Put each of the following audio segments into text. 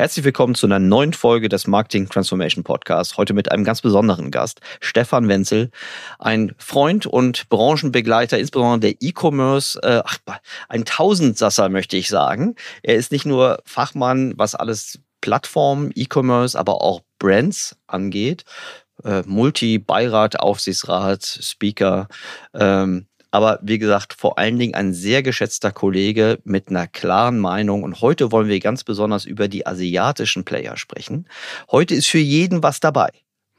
Herzlich willkommen zu einer neuen Folge des Marketing Transformation Podcasts. Heute mit einem ganz besonderen Gast, Stefan Wenzel, ein Freund und Branchenbegleiter, insbesondere der E-Commerce, äh, ein Tausendsasser möchte ich sagen. Er ist nicht nur Fachmann, was alles Plattformen, E-Commerce, aber auch Brands angeht. Äh, Multi-Beirat, Aufsichtsrat, Speaker, ähm, aber wie gesagt, vor allen Dingen ein sehr geschätzter Kollege mit einer klaren Meinung. Und heute wollen wir ganz besonders über die asiatischen Player sprechen. Heute ist für jeden was dabei.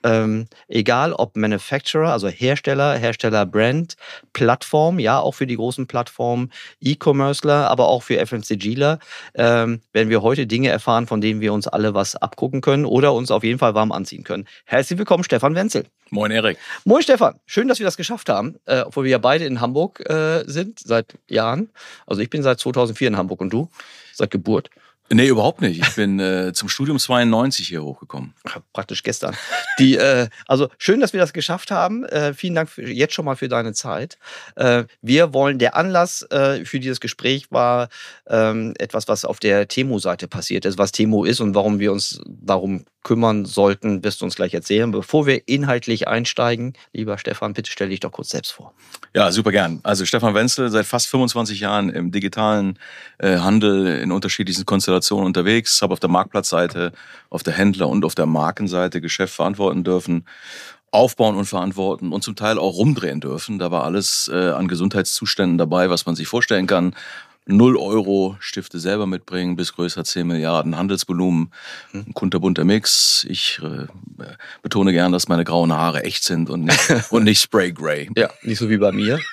Ähm, egal ob Manufacturer, also Hersteller, Hersteller Brand, Plattform, ja, auch für die großen Plattformen, E-Commercer, aber auch für FMCGler, ähm, werden wir heute Dinge erfahren, von denen wir uns alle was abgucken können oder uns auf jeden Fall warm anziehen können. Herzlich willkommen, Stefan Wenzel. Moin, Erik. Moin, Stefan. Schön, dass wir das geschafft haben, äh, obwohl wir ja beide in Hamburg äh, sind seit Jahren. Also ich bin seit 2004 in Hamburg und du? Seit Geburt. Nee, überhaupt nicht. Ich bin äh, zum Studium 92 hier hochgekommen. Praktisch gestern. Die, äh, also schön, dass wir das geschafft haben. Äh, vielen Dank für, jetzt schon mal für deine Zeit. Äh, wir wollen, der Anlass äh, für dieses Gespräch war ähm, etwas, was auf der Temo-Seite passiert ist, was Temo ist und warum wir uns darum kümmern sollten, wirst du uns gleich erzählen. Bevor wir inhaltlich einsteigen, lieber Stefan, bitte stell dich doch kurz selbst vor. Ja, super gern. Also Stefan Wenzel, seit fast 25 Jahren im digitalen äh, Handel in unterschiedlichsten Konstellationen unterwegs, habe auf der Marktplatzseite, auf der Händler- und auf der Markenseite Geschäft verantworten dürfen aufbauen und verantworten und zum Teil auch rumdrehen dürfen. Da war alles äh, an Gesundheitszuständen dabei, was man sich vorstellen kann. 0 Euro Stifte selber mitbringen, bis größer 10 Milliarden Handelsvolumen. Hm. Ein kunterbunter Mix. Ich äh, betone gern, dass meine grauen Haare echt sind und nicht, und nicht Spray Gray. Ja, nicht so wie bei mir.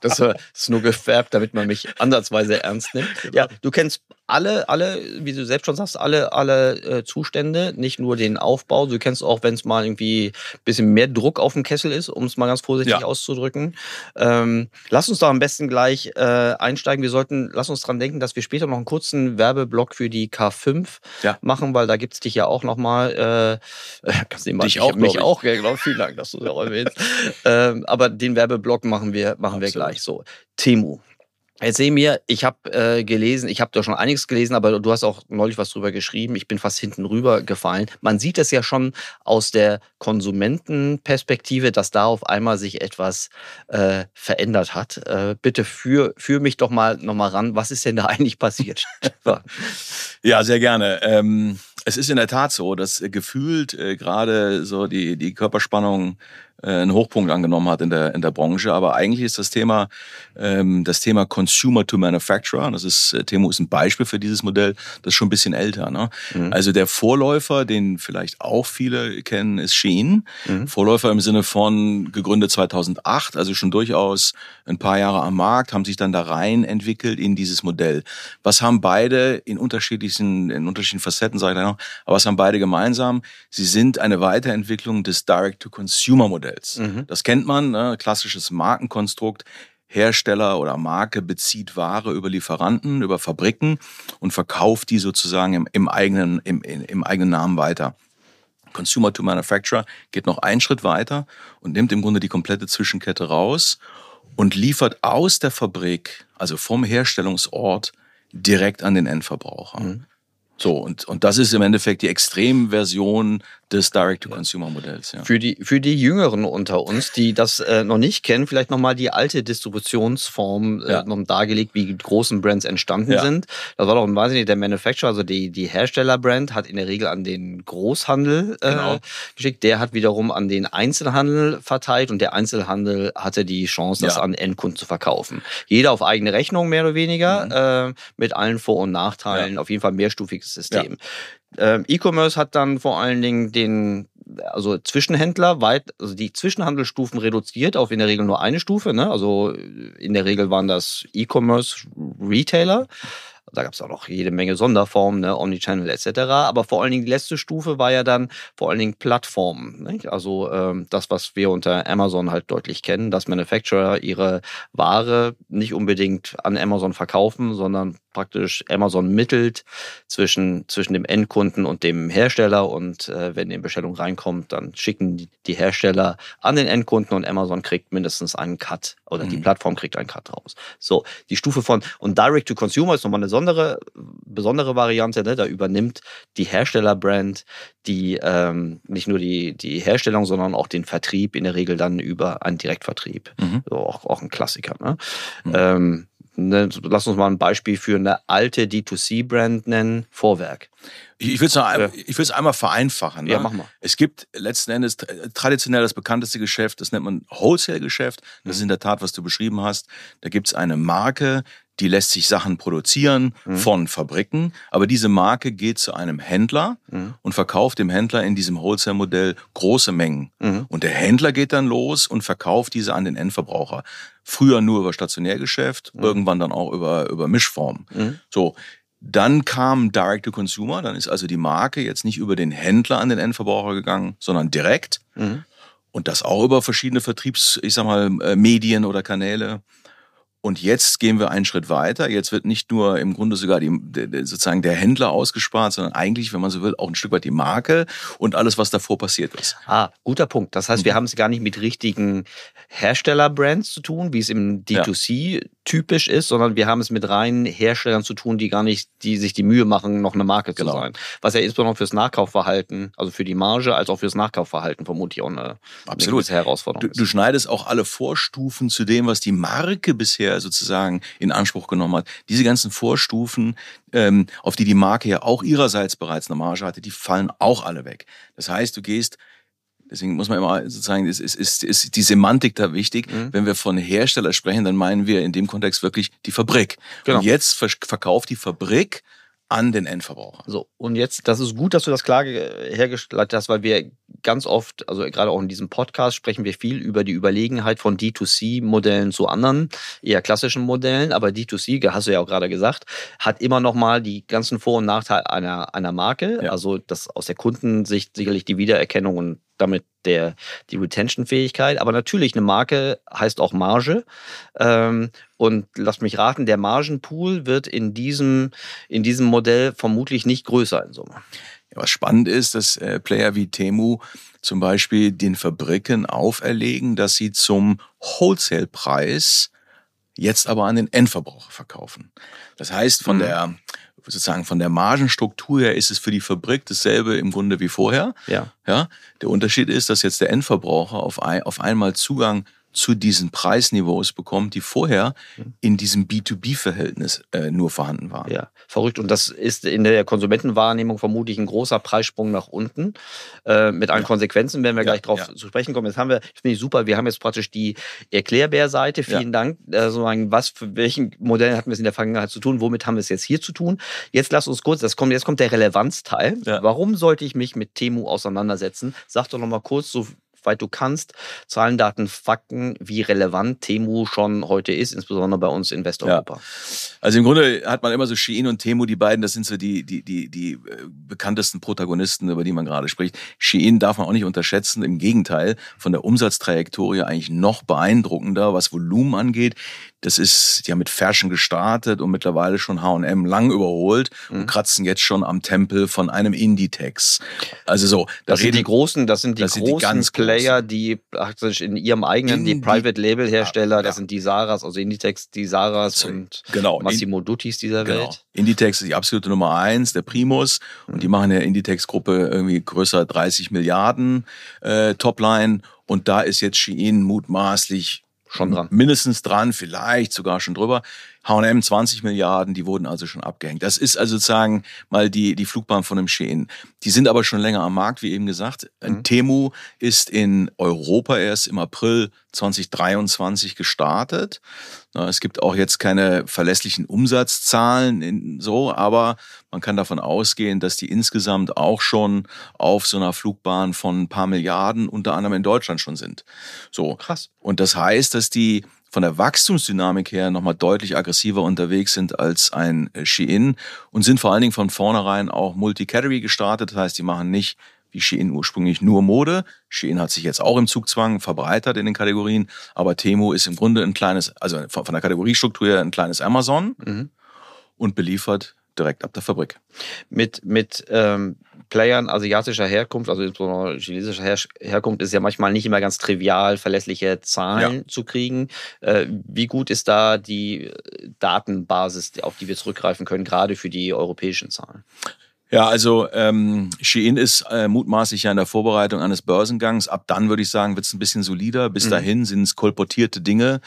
Das ist nur gefärbt, damit man mich ansatzweise ernst nimmt. Ja, du kennst alle, alle, wie du selbst schon sagst, alle, alle äh, Zustände, nicht nur den Aufbau. Du kennst auch, wenn es mal irgendwie ein bisschen mehr Druck auf dem Kessel ist, um es mal ganz vorsichtig ja. auszudrücken. Ähm, lass uns doch am besten gleich äh, einsteigen. Wir sollten, lass uns dran denken, dass wir später noch einen kurzen Werbeblock für die K5 ja. machen, weil da gibt's dich ja auch nochmal. Äh, kannst du mal, dich auch, mich auch, genau. Vielen Dank, dass du es auch erwähnst. ähm, aber den Werbeblock machen wir, machen wir gleich so. Temu. Erzähl mir, ich habe äh, gelesen, ich habe da schon einiges gelesen, aber du hast auch neulich was drüber geschrieben. Ich bin fast hinten rüber gefallen. Man sieht es ja schon aus der Konsumentenperspektive, dass da auf einmal sich etwas äh, verändert hat. Äh, bitte führ, führ mich doch mal noch mal ran. Was ist denn da eigentlich passiert? ja, sehr gerne. Ähm, es ist in der Tat so, dass gefühlt äh, gerade so die, die Körperspannung einen Hochpunkt angenommen hat in der, in der Branche. Aber eigentlich ist das Thema, ähm, das Thema Consumer to Manufacturer, das ist, äh, Temo ist ein Beispiel für dieses Modell, das ist schon ein bisschen älter. Ne? Mhm. Also der Vorläufer, den vielleicht auch viele kennen, ist Shein. Mhm. Vorläufer im Sinne von gegründet 2008, also schon durchaus ein paar Jahre am Markt, haben sich dann da rein entwickelt in dieses Modell. Was haben beide in unterschiedlichen, in unterschiedlichen Facetten, sage ich noch, aber was haben beide gemeinsam? Sie sind eine Weiterentwicklung des Direct-to-Consumer-Modells. Geschäftsmodells. Mhm. Das kennt man, ne? klassisches Markenkonstrukt. Hersteller oder Marke bezieht Ware über Lieferanten, über Fabriken und verkauft die sozusagen im, im, eigenen, im, im eigenen Namen weiter. Consumer to Manufacturer geht noch einen Schritt weiter und nimmt im Grunde die komplette Zwischenkette raus und liefert aus der Fabrik, also vom Herstellungsort, direkt an den Endverbraucher. Mhm. So, und, und das ist im Endeffekt die Extremversion des Direct-to-Consumer-Modells. Ja. Für, die, für die Jüngeren unter uns, die das äh, noch nicht kennen, vielleicht nochmal die alte Distributionsform äh, ja. noch dargelegt, wie die großen Brands entstanden ja. sind. Das war doch, ich nicht, der Manufacturer, also die, die Herstellerbrand hat in der Regel an den Großhandel äh, genau. geschickt. Der hat wiederum an den Einzelhandel verteilt und der Einzelhandel hatte die Chance, das an Endkunden zu verkaufen. Jeder auf eigene Rechnung, mehr oder weniger, mhm. äh, mit allen Vor- und Nachteilen. Auf jeden Fall mehrstufiges System. Ähm, E-Commerce hat dann vor allen Dingen den also Zwischenhändler weit, also die Zwischenhandelsstufen reduziert auf in der Regel nur eine Stufe. Ne? Also in der Regel waren das E-Commerce Retailer. Da gab es auch noch jede Menge Sonderformen, ne? Omnichannel etc. Aber vor allen Dingen die letzte Stufe war ja dann vor allen Dingen Plattformen. Nicht? Also ähm, das, was wir unter Amazon halt deutlich kennen, dass Manufacturer ihre Ware nicht unbedingt an Amazon verkaufen, sondern praktisch Amazon mittelt zwischen, zwischen dem Endkunden und dem Hersteller und äh, wenn die Bestellung reinkommt, dann schicken die, Hersteller an den Endkunden und Amazon kriegt mindestens einen Cut oder mhm. die Plattform kriegt einen Cut raus. So, die Stufe von und Direct to Consumer ist nochmal eine besondere, besondere Variante, ne? da übernimmt die Herstellerbrand die ähm, nicht nur die, die Herstellung, sondern auch den Vertrieb in der Regel dann über einen Direktvertrieb. Mhm. So, auch, auch ein Klassiker. Ne? Mhm. Ähm, Ne, lass uns mal ein Beispiel für eine alte D2C-Brand nennen, Vorwerk. Ich, will es ja. einmal vereinfachen. Ne? Ja, mach mal. Es gibt letzten Endes traditionell das bekannteste Geschäft, das nennt man Wholesale-Geschäft. Das ist mhm. in der Tat, was du beschrieben hast. Da gibt es eine Marke, die lässt sich Sachen produzieren mhm. von Fabriken, aber diese Marke geht zu einem Händler mhm. und verkauft dem Händler in diesem Wholesale-Modell große Mengen. Mhm. Und der Händler geht dann los und verkauft diese an den Endverbraucher. Früher nur über Stationärgeschäft, mhm. irgendwann dann auch über, über Mischform. Mhm. So. Dann kam Direct to Consumer, dann ist also die Marke jetzt nicht über den Händler an den Endverbraucher gegangen, sondern direkt. Mhm. Und das auch über verschiedene Vertriebs, ich sag mal, äh, Medien oder Kanäle. Und jetzt gehen wir einen Schritt weiter. Jetzt wird nicht nur im Grunde sogar die, sozusagen der Händler ausgespart, sondern eigentlich, wenn man so will, auch ein Stück weit die Marke und alles, was davor passiert ist. Ah, guter Punkt. Das heißt, wir mhm. haben es gar nicht mit richtigen Herstellerbrands zu tun, wie es im D2C ja. Typisch ist, sondern wir haben es mit reinen Herstellern zu tun, die gar nicht, die sich die Mühe machen, noch eine Marke zu genau. sein. Was ja insbesondere fürs Nachkaufverhalten, also für die Marge, als auch fürs Nachkaufverhalten vermutlich auch eine, Absolut. eine Herausforderung du, ist. Du schneidest auch alle Vorstufen zu dem, was die Marke bisher sozusagen in Anspruch genommen hat. Diese ganzen Vorstufen, ähm, auf die die Marke ja auch ihrerseits bereits eine Marge hatte, die fallen auch alle weg. Das heißt, du gehst Deswegen muss man immer sozusagen, ist, ist, ist, ist die Semantik da wichtig. Mhm. Wenn wir von Hersteller sprechen, dann meinen wir in dem Kontext wirklich die Fabrik. Genau. Und jetzt verkauft die Fabrik an den Endverbraucher. So, und jetzt, das ist gut, dass du das klar hergestellt hast, weil wir ganz oft, also gerade auch in diesem Podcast, sprechen wir viel über die Überlegenheit von D2C-Modellen zu anderen, eher klassischen Modellen. Aber D2C, hast du ja auch gerade gesagt, hat immer noch mal die ganzen Vor- und Nachteile einer, einer Marke. Ja. Also das aus der Kundensicht sicherlich die Wiedererkennung und damit der, die Retention-Fähigkeit. Aber natürlich, eine Marke heißt auch Marge. Ähm, und lass mich raten, der Margenpool wird in diesem, in diesem Modell vermutlich nicht größer in Summe. Was spannend ist, dass äh, Player wie Temu zum Beispiel den Fabriken auferlegen, dass sie zum Wholesale-Preis jetzt aber an den Endverbraucher verkaufen. Das heißt, von mhm. der sozusagen von der Margenstruktur her ist es für die Fabrik dasselbe im Grunde wie vorher. Ja. Ja. Der Unterschied ist, dass jetzt der Endverbraucher auf, ein, auf einmal Zugang zu diesen Preisniveaus bekommt, die vorher mhm. in diesem B2B-Verhältnis äh, nur vorhanden waren. Ja, verrückt. Und das ist in der Konsumentenwahrnehmung vermutlich ein großer Preissprung nach unten. Äh, mit allen ja. Konsequenzen werden wir ja, gleich drauf ja. zu sprechen kommen. Jetzt haben wir, das finde ich super, wir haben jetzt praktisch die Erklärbär-Seite. Vielen Dank. Also, was für welchen Modellen hatten wir es in der Vergangenheit zu tun? Womit haben wir es jetzt hier zu tun? Jetzt lass uns kurz, das kommt, jetzt kommt der Relevanzteil. Warum sollte ich mich mit Temu auseinandersetzen? Sag doch noch mal kurz, so weit du kannst. Zahlen, Daten, Fakten, wie relevant Temu schon heute ist, insbesondere bei uns in Westeuropa. Ja. Also im Grunde hat man immer so Shein und Temu, die beiden, das sind so die, die, die, die äh, bekanntesten Protagonisten, über die man gerade spricht. Shein darf man auch nicht unterschätzen. Im Gegenteil, von der Umsatztrajektorie eigentlich noch beeindruckender, was Volumen angeht. Das ist ja mit Fashion gestartet und mittlerweile schon H&M lang überholt mhm. und kratzen jetzt schon am Tempel von einem Inditex. Also so. Da das sind die großen, das sind die großen sind die ganz Player, die praktisch in ihrem eigenen, die, die Private Label Hersteller, ja, das sind die Saras, also Inditex, die Saras so, und genau. Massimo Duttis dieser genau. Welt. Inditex ist die absolute Nummer eins, der Primus mhm. und die machen der Inditex-Gruppe irgendwie größer 30 Milliarden äh, Topline und da ist jetzt Shein mutmaßlich Schon dran. Mindestens dran, vielleicht sogar schon drüber. H&M 20 Milliarden, die wurden also schon abgehängt. Das ist also sozusagen mal die, die Flugbahn von dem Shein. Die sind aber schon länger am Markt, wie eben gesagt. Mhm. Temu ist in Europa erst im April 2023 gestartet. Es gibt auch jetzt keine verlässlichen Umsatzzahlen so, aber man kann davon ausgehen, dass die insgesamt auch schon auf so einer Flugbahn von ein paar Milliarden unter anderem in Deutschland schon sind. So. Krass. Und das heißt, dass die von der Wachstumsdynamik her nochmal deutlich aggressiver unterwegs sind als ein äh, Shein und sind vor allen Dingen von vornherein auch Multi-Category gestartet. Das heißt, die machen nicht wie Shein ursprünglich nur Mode. Shein hat sich jetzt auch im Zugzwang verbreitert in den Kategorien, aber Temo ist im Grunde ein kleines, also von der Kategoriestruktur her ein kleines Amazon mhm. und beliefert direkt ab der Fabrik. Mit, mit ähm, Playern asiatischer Herkunft, also insbesondere chinesischer Her Herkunft, ist ja manchmal nicht immer ganz trivial, verlässliche Zahlen ja. zu kriegen. Äh, wie gut ist da die Datenbasis, auf die wir zurückgreifen können, gerade für die europäischen Zahlen? Ja, also ähm, Shein ist äh, mutmaßlich ja in der Vorbereitung eines Börsengangs. Ab dann würde ich sagen, wird es ein bisschen solider. Bis mhm. dahin sind es kolportierte Dinge,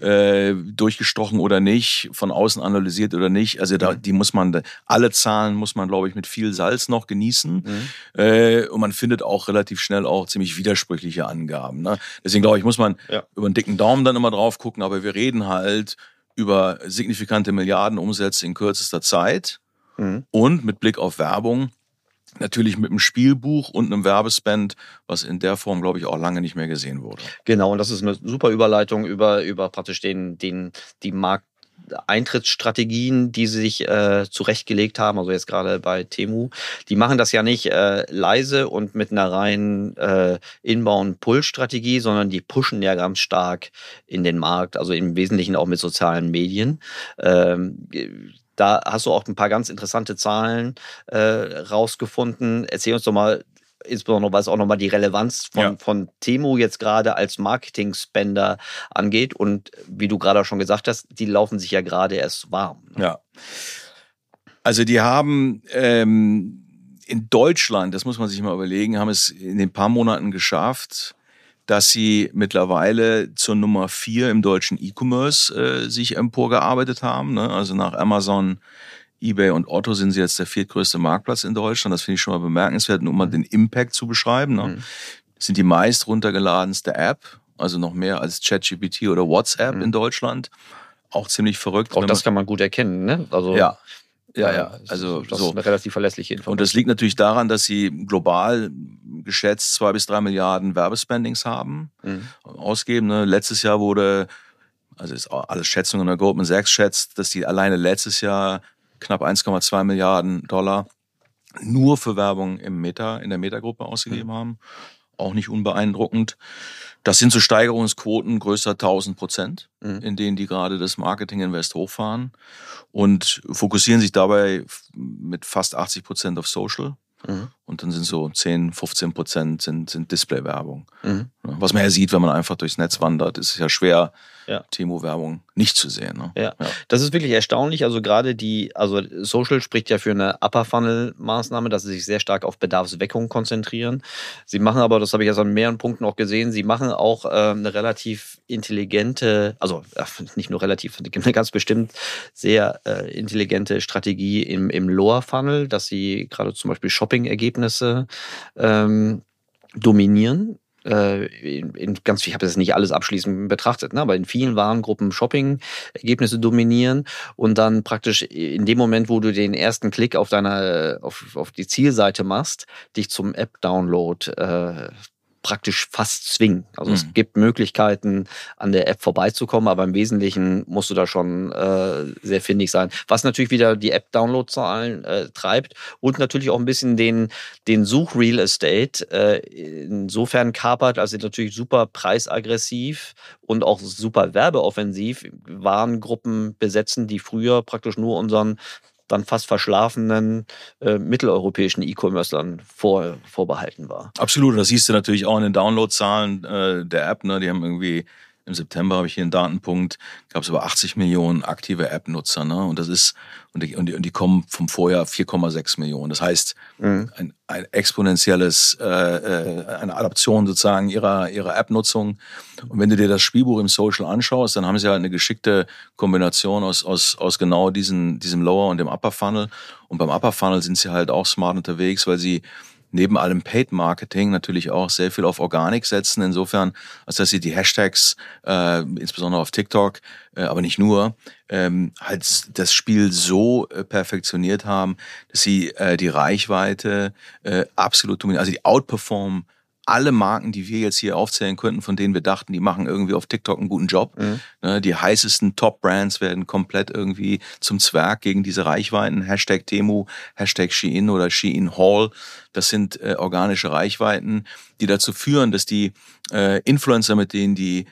äh, durchgestochen oder nicht, von außen analysiert oder nicht. Also da, mhm. die muss man, alle Zahlen muss man, glaube ich, mit viel Salz noch genießen. Mhm. Äh, und man findet auch relativ schnell auch ziemlich widersprüchliche Angaben. Ne? Deswegen glaube ich, muss man ja. über einen dicken Daumen dann immer drauf gucken. Aber wir reden halt über signifikante Milliardenumsätze in kürzester Zeit. Mhm. Und mit Blick auf Werbung natürlich mit einem Spielbuch und einem Werbespend, was in der Form, glaube ich, auch lange nicht mehr gesehen wurde. Genau, und das ist eine super Überleitung über, über praktisch den, den, die Markt, Eintrittsstrategien, die sie sich äh, zurechtgelegt haben, also jetzt gerade bei Temu, die machen das ja nicht äh, leise und mit einer reinen äh, Inbound-Pull-Strategie, sondern die pushen ja ganz stark in den Markt, also im Wesentlichen auch mit sozialen Medien. Ähm, da hast du auch ein paar ganz interessante Zahlen äh, rausgefunden. Erzähl uns doch mal, insbesondere was auch nochmal die Relevanz von, ja. von Temu jetzt gerade als Marketing-Spender angeht. Und wie du gerade schon gesagt hast, die laufen sich ja gerade erst warm. Ne? Ja. Also die haben ähm, in Deutschland, das muss man sich mal überlegen, haben es in den paar Monaten geschafft, dass sie mittlerweile zur Nummer vier im deutschen E-Commerce äh, sich emporgearbeitet haben. Ne? Also nach Amazon, eBay und Otto sind sie jetzt der viertgrößte Marktplatz in Deutschland. Das finde ich schon mal bemerkenswert, nur um mal mhm. den Impact zu beschreiben. Ne? Mhm. sind die meist runtergeladenste App, also noch mehr als ChatGPT oder WhatsApp mhm. in Deutschland. Auch ziemlich verrückt. Auch das kann man gut erkennen, ne? Also ja. Ja, ja. Also das so. ist eine relativ verlässliche Information. Und das liegt natürlich daran, dass sie global geschätzt zwei bis drei Milliarden Werbespendings haben, mhm. ausgeben. Ne? Letztes Jahr wurde, also ist alles Schätzungen, der Goldman Sachs schätzt, dass die alleine letztes Jahr knapp 1,2 Milliarden Dollar nur für Werbung im Meta, in der Meta-Gruppe ausgegeben mhm. haben. Auch nicht unbeeindruckend. Das sind so Steigerungsquoten größer 1000 Prozent, mhm. in denen die gerade das Marketing-Invest hochfahren und fokussieren sich dabei mit fast 80 Prozent auf Social. Mhm. Und dann sind so 10, 15 Prozent sind, sind Display-Werbung. Mhm. Was man ja sieht, wenn man einfach durchs Netz wandert, ist es ja schwer, ja. Timo-Werbung nicht zu sehen. Ne? Ja. ja. das ist wirklich erstaunlich. Also gerade die, also Social spricht ja für eine Upper-Funnel-Maßnahme, dass sie sich sehr stark auf Bedarfsweckung konzentrieren. Sie machen aber, das habe ich jetzt an mehreren Punkten auch gesehen, sie machen auch äh, eine relativ intelligente, also äh, nicht nur relativ, eine ganz bestimmt sehr äh, intelligente Strategie im, im Lower-Funnel, dass sie gerade zum Beispiel Shopping-Ergebnisse ähm, dominieren. Äh, in, in ganz, ich habe das nicht alles abschließend betrachtet, ne, aber in vielen Warengruppen Shopping-Ergebnisse dominieren und dann praktisch in dem Moment, wo du den ersten Klick auf deiner, auf, auf die Zielseite machst, dich zum App-Download äh, praktisch fast zwingen. Also mhm. es gibt Möglichkeiten, an der App vorbeizukommen, aber im Wesentlichen musst du da schon äh, sehr findig sein. Was natürlich wieder die App-Download-Zahlen äh, treibt und natürlich auch ein bisschen den, den Such-Real Estate äh, insofern kapert, als sie natürlich super preisaggressiv und auch super werbeoffensiv Warengruppen besetzen, die früher praktisch nur unseren dann fast verschlafenen äh, mitteleuropäischen E-Commercern vor, vorbehalten war. Absolut, das siehst du natürlich auch in den Downloadzahlen äh, der App. Ne? Die haben irgendwie im September habe ich hier einen Datenpunkt, gab es über 80 Millionen aktive App-Nutzer. Ne? Und das ist, und die, und die, und die kommen vom Vorjahr 4,6 Millionen. Das heißt, mhm. ein, ein exponentielles, äh, äh, eine Adaption sozusagen ihrer, ihrer App-Nutzung. Und wenn du dir das Spielbuch im Social anschaust, dann haben sie halt eine geschickte Kombination aus, aus, aus genau diesen, diesem Lower und dem Upper Funnel. Und beim Upper Funnel sind sie halt auch smart unterwegs, weil sie neben allem Paid Marketing natürlich auch sehr viel auf Organik setzen. Insofern, als dass sie die Hashtags, äh, insbesondere auf TikTok, äh, aber nicht nur, ähm, halt das Spiel so äh, perfektioniert haben, dass sie äh, die Reichweite äh, absolut dominieren, also die outperformen alle Marken, die wir jetzt hier aufzählen könnten, von denen wir dachten, die machen irgendwie auf TikTok einen guten Job. Mhm. Ne, die heißesten Top-Brands werden komplett irgendwie zum Zwerg gegen diese Reichweiten. Hashtag Temu, Hashtag Shein oder Shein Hall. Das sind äh, organische Reichweiten, die dazu führen, dass die äh, Influencer, mit denen die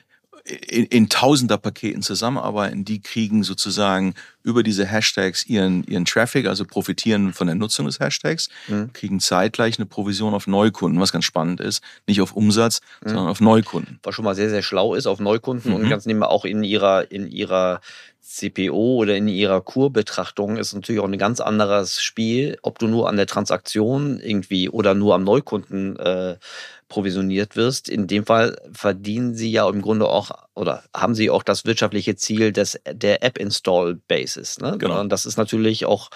in, in Tausender-Paketen zusammenarbeiten, die kriegen sozusagen über diese Hashtags ihren, ihren Traffic, also profitieren von der Nutzung des Hashtags, mhm. kriegen zeitgleich eine Provision auf Neukunden, was ganz spannend ist. Nicht auf Umsatz, mhm. sondern auf Neukunden. Was schon mal sehr, sehr schlau ist, auf Neukunden mhm. und ganz nebenbei auch in ihrer, in ihrer CPO oder in ihrer Kurbetrachtung ist natürlich auch ein ganz anderes Spiel, ob du nur an der Transaktion irgendwie oder nur am Neukunden äh, provisioniert wirst. In dem Fall verdienen sie ja im Grunde auch oder haben sie auch das wirtschaftliche Ziel des, der App-Install-Basis. Ne? Genau. Und das ist natürlich auch,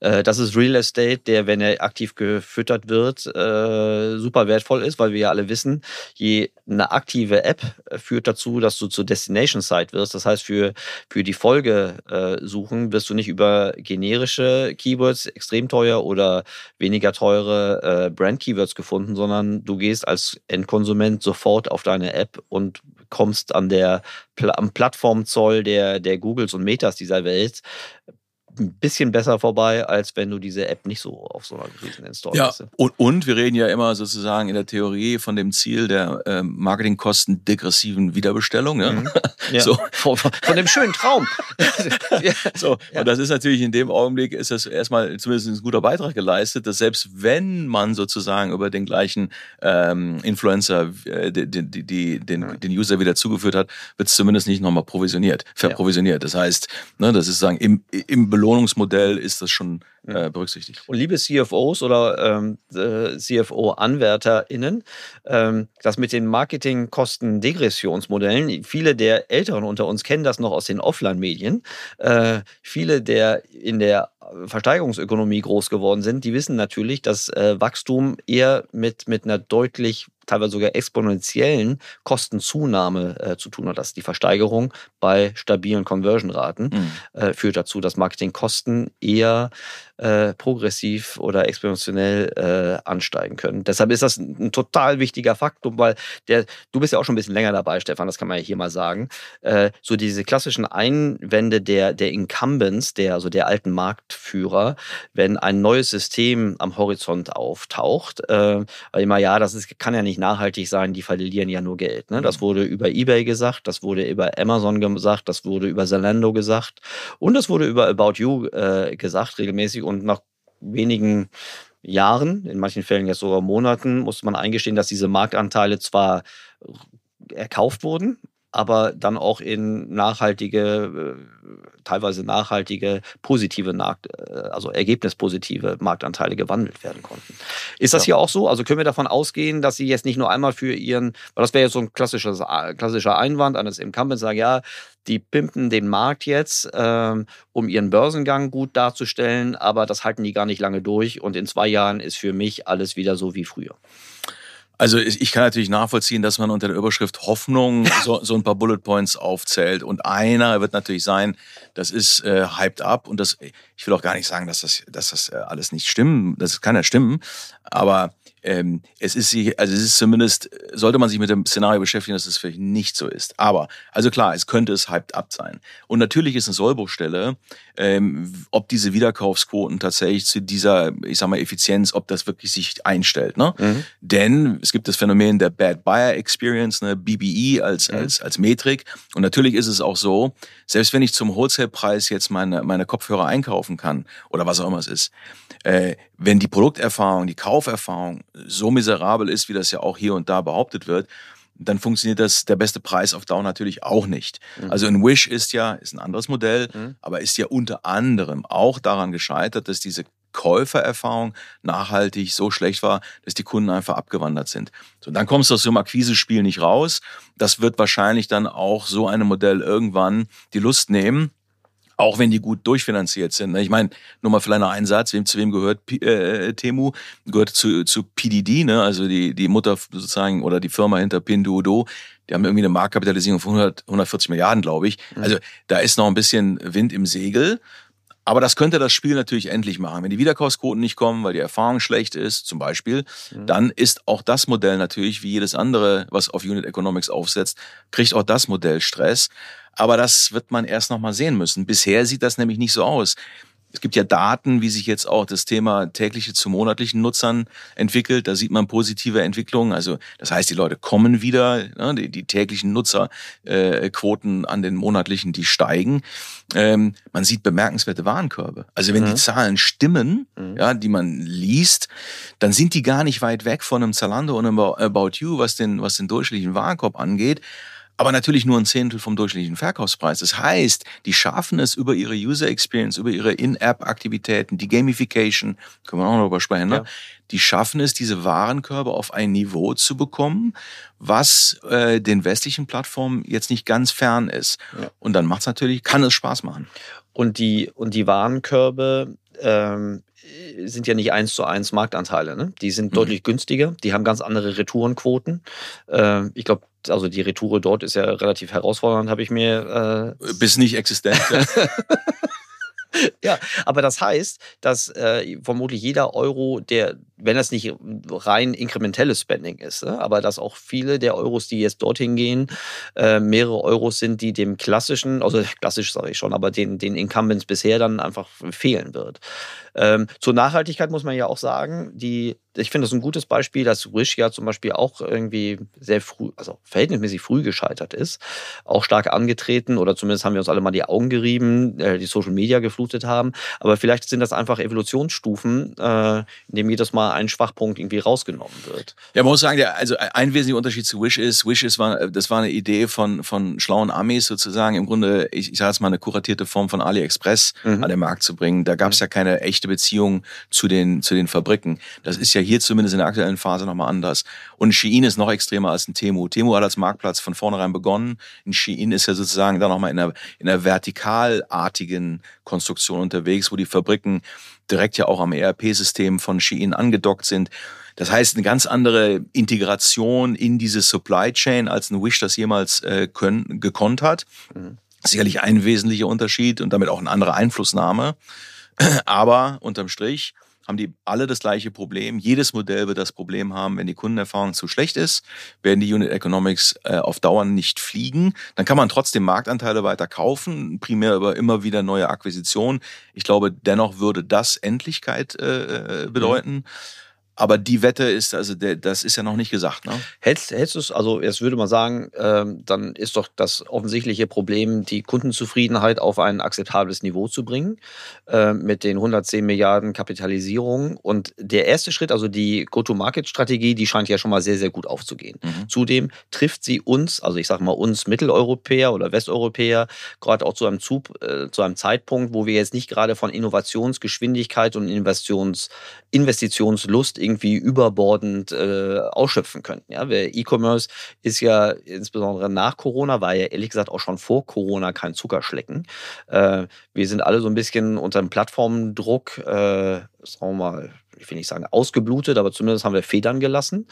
äh, das ist Real Estate, der, wenn er aktiv gefüttert wird, äh, super wertvoll ist, weil wir ja alle wissen, je eine aktive App führt dazu, dass du zur Destination-Site wirst. Das heißt, für, für die Folge äh, suchen wirst du nicht über generische Keywords extrem teuer oder weniger teure äh, Brand-Keywords gefunden, sondern du gehst als Endkonsument sofort auf deine App und kommst an der am Plattformzoll der, der Googles und Metas dieser Welt ein bisschen besser vorbei, als wenn du diese App nicht so auf so einer riesen Install ja, und, und wir reden ja immer sozusagen in der Theorie von dem Ziel der äh, Marketingkosten degressiven Wiederbestellung. Ja? Mhm. ja. So. Von, von, dem schönen Traum. so, ja. und das ist natürlich in dem Augenblick ist das erstmal zumindest ein guter Beitrag geleistet, dass selbst wenn man sozusagen über den gleichen ähm, Influencer äh, die, die, die, den, mhm. den User wieder zugeführt hat, wird es zumindest nicht nochmal provisioniert, verprovisioniert. Das heißt, ne, das ist sagen, im, im Belohnungsmodell ist das schon äh, berücksichtigt. Und liebe CFOs oder ähm, äh, CFO-AnwärterInnen, ähm, das mit den Marketingkosten-Degressionsmodellen, viele der Älteren unter uns kennen das noch aus den Offline-Medien. Äh, viele der in der Versteigerungsökonomie groß geworden sind, die wissen natürlich, dass äh, Wachstum eher mit, mit einer deutlich teilweise sogar exponentiellen Kostenzunahme äh, zu tun hat. dass die Versteigerung bei stabilen Conversion-Raten mhm. äh, führt dazu, dass Marketingkosten eher äh, progressiv oder exponentiell äh, ansteigen können. Deshalb ist das ein, ein, total wichtiger Faktum, weil der, du bist ja auch schon ein bisschen länger dabei, Stefan, das kann man ja hier mal sagen. Äh, so diese klassischen Einwände der, der Incumbents, der, also der alten Marktführer, wenn ein neues System am Horizont auftaucht, äh, weil immer, ja, das ist, kann ja nicht nachhaltig sein, die verlieren ja nur Geld. Ne? Das mhm. wurde über Ebay gesagt, das wurde über Amazon gesagt, das wurde über Zalando gesagt und das wurde über About You äh, gesagt, regelmäßig und nach wenigen Jahren, in manchen Fällen jetzt sogar Monaten, musste man eingestehen, dass diese Marktanteile zwar erkauft wurden, aber dann auch in nachhaltige, äh, teilweise nachhaltige, positive, Markt, äh, also ergebnispositive Marktanteile gewandelt werden konnten. Ist das ja. hier auch so? Also können wir davon ausgehen, dass Sie jetzt nicht nur einmal für Ihren, weil das wäre jetzt so ein klassisches, klassischer Einwand eines Incumbents, sagen, ja, die pimpen den Markt jetzt, ähm, um ihren Börsengang gut darzustellen, aber das halten die gar nicht lange durch und in zwei Jahren ist für mich alles wieder so wie früher. Also ich kann natürlich nachvollziehen, dass man unter der Überschrift Hoffnung so, so ein paar Bullet Points aufzählt. Und einer wird natürlich sein, das ist äh, hyped up. Und das, ich will auch gar nicht sagen, dass das, dass das äh, alles nicht stimmt. Das kann ja stimmen. Aber ähm, es ist also es ist zumindest, sollte man sich mit dem Szenario beschäftigen, dass es vielleicht nicht so ist. Aber, also klar, es könnte es hyped up sein. Und natürlich ist eine Sollbruchstelle, ähm, ob diese Wiederkaufsquoten tatsächlich zu dieser, ich sag mal, Effizienz, ob das wirklich sich einstellt. Ne? Mhm. Denn es gibt das Phänomen der Bad Buyer Experience, ne, BBE als, mhm. als, als Metrik. Und natürlich ist es auch so, selbst wenn ich zum Wholesale-Preis jetzt meine, meine Kopfhörer einkaufen kann oder was auch immer es ist, äh, wenn die Produkterfahrung, die Kauferfahrung so miserabel ist, wie das ja auch hier und da behauptet wird, dann funktioniert das der beste Preis auf Dauer natürlich auch nicht. Mhm. Also ein Wish ist ja ist ein anderes Modell, mhm. aber ist ja unter anderem auch daran gescheitert, dass diese Käufererfahrung nachhaltig so schlecht war, dass die Kunden einfach abgewandert sind. So, dann kommst du aus so einem Akquisespiel nicht raus. Das wird wahrscheinlich dann auch so einem Modell irgendwann die Lust nehmen auch wenn die gut durchfinanziert sind. Ne? Ich meine, nur mal vielleicht noch einen Satz, wem, zu wem gehört äh, Temu? Gehört zu, zu PDD, ne? also die, die Mutter sozusagen oder die Firma hinter Pinduoduo. Die haben irgendwie eine Marktkapitalisierung von 100, 140 Milliarden, glaube ich. Mhm. Also da ist noch ein bisschen Wind im Segel. Aber das könnte das Spiel natürlich endlich machen. Wenn die Wiederkaufsquoten nicht kommen, weil die Erfahrung schlecht ist, zum Beispiel, mhm. dann ist auch das Modell natürlich, wie jedes andere, was auf Unit Economics aufsetzt, kriegt auch das Modell Stress. Aber das wird man erst noch mal sehen müssen. Bisher sieht das nämlich nicht so aus. Es gibt ja Daten, wie sich jetzt auch das Thema tägliche zu monatlichen Nutzern entwickelt. Da sieht man positive Entwicklungen. Also das heißt, die Leute kommen wieder, ne, die, die, täglichen Nutzerquoten äh, an den monatlichen, die steigen. Ähm, man sieht bemerkenswerte Warenkörbe. Also wenn mhm. die Zahlen stimmen, mhm. ja, die man liest, dann sind die gar nicht weit weg von einem Zalando und einem About You, was den, was den durchschnittlichen Warenkorb angeht aber natürlich nur ein Zehntel vom durchschnittlichen Verkaufspreis. Das heißt, die schaffen es über ihre User Experience, über ihre In-App-Aktivitäten, die Gamification, können wir auch noch darüber sprechen, ne? Ja. die schaffen es, diese Warenkörbe auf ein Niveau zu bekommen, was äh, den westlichen Plattformen jetzt nicht ganz fern ist. Ja. Und dann macht es natürlich, kann es Spaß machen. Und die, und die Warenkörbe, ähm, sind ja nicht eins zu eins Marktanteile. Ne? Die sind mhm. deutlich günstiger, die haben ganz andere Retourenquoten. Äh, ich glaube, also die Retoure dort ist ja relativ herausfordernd, habe ich mir. Äh, Bis nicht existent. ja, aber das heißt, dass äh, vermutlich jeder Euro, der, wenn das nicht rein inkrementelles Spending ist, ne, aber dass auch viele der Euros, die jetzt dorthin gehen, äh, mehrere Euros sind, die dem klassischen, also klassisch sage ich schon, aber den, den Incumbents bisher dann einfach fehlen wird. Ähm, zur Nachhaltigkeit muss man ja auch sagen, die ich finde das ein gutes Beispiel, dass Wish ja zum Beispiel auch irgendwie sehr früh, also verhältnismäßig früh gescheitert ist, auch stark angetreten oder zumindest haben wir uns alle mal die Augen gerieben, äh, die Social Media geflutet haben. Aber vielleicht sind das einfach Evolutionsstufen, äh, in dem jedes Mal ein Schwachpunkt irgendwie rausgenommen wird. Ja, man muss sagen, also ein wesentlicher Unterschied zu Wish ist, Wish ist, war, das war eine Idee von, von schlauen Amis sozusagen, im Grunde, ich, ich sage jetzt mal, eine kuratierte Form von AliExpress mhm. an den Markt zu bringen. Da gab es mhm. ja keine echte Beziehung zu den, zu den Fabriken. Das ist ja hier zumindest in der aktuellen Phase nochmal anders. Und Shein ist noch extremer als ein Temu. Temu hat als Marktplatz von vornherein begonnen. Ein Shein ist ja sozusagen da nochmal in einer, in einer vertikalartigen Konstruktion unterwegs, wo die Fabriken direkt ja auch am ERP-System von Shein angedockt sind. Das heißt, eine ganz andere Integration in diese Supply Chain, als ein Wish das jemals äh, können, gekonnt hat. Mhm. Sicherlich ein wesentlicher Unterschied und damit auch eine andere Einflussnahme. Aber unterm Strich haben die alle das gleiche Problem. Jedes Modell wird das Problem haben, wenn die Kundenerfahrung zu schlecht ist, werden die Unit Economics äh, auf Dauer nicht fliegen. Dann kann man trotzdem Marktanteile weiter kaufen, primär über immer wieder neue Akquisitionen. Ich glaube, dennoch würde das Endlichkeit äh, äh bedeuten. Mhm. Aber die Wette ist, also der, das ist ja noch nicht gesagt. Ne? Hältst, hältst du es, also jetzt würde man sagen, ähm, dann ist doch das offensichtliche Problem, die Kundenzufriedenheit auf ein akzeptables Niveau zu bringen, äh, mit den 110 Milliarden Kapitalisierung. Und der erste Schritt, also die Go-to-Market-Strategie, die scheint ja schon mal sehr, sehr gut aufzugehen. Mhm. Zudem trifft sie uns, also ich sage mal uns Mitteleuropäer oder Westeuropäer, gerade auch zu einem, Zug, äh, zu einem Zeitpunkt, wo wir jetzt nicht gerade von Innovationsgeschwindigkeit und Investitions, Investitionslust irgendwie überbordend äh, ausschöpfen könnten. Ja, E-Commerce ist ja insbesondere nach Corona, war ja ehrlich gesagt auch schon vor Corona kein Zuckerschlecken. Äh, wir sind alle so ein bisschen unter dem Plattformdruck, äh, sagen wir mal, ich will nicht sagen ausgeblutet, aber zumindest haben wir Federn gelassen.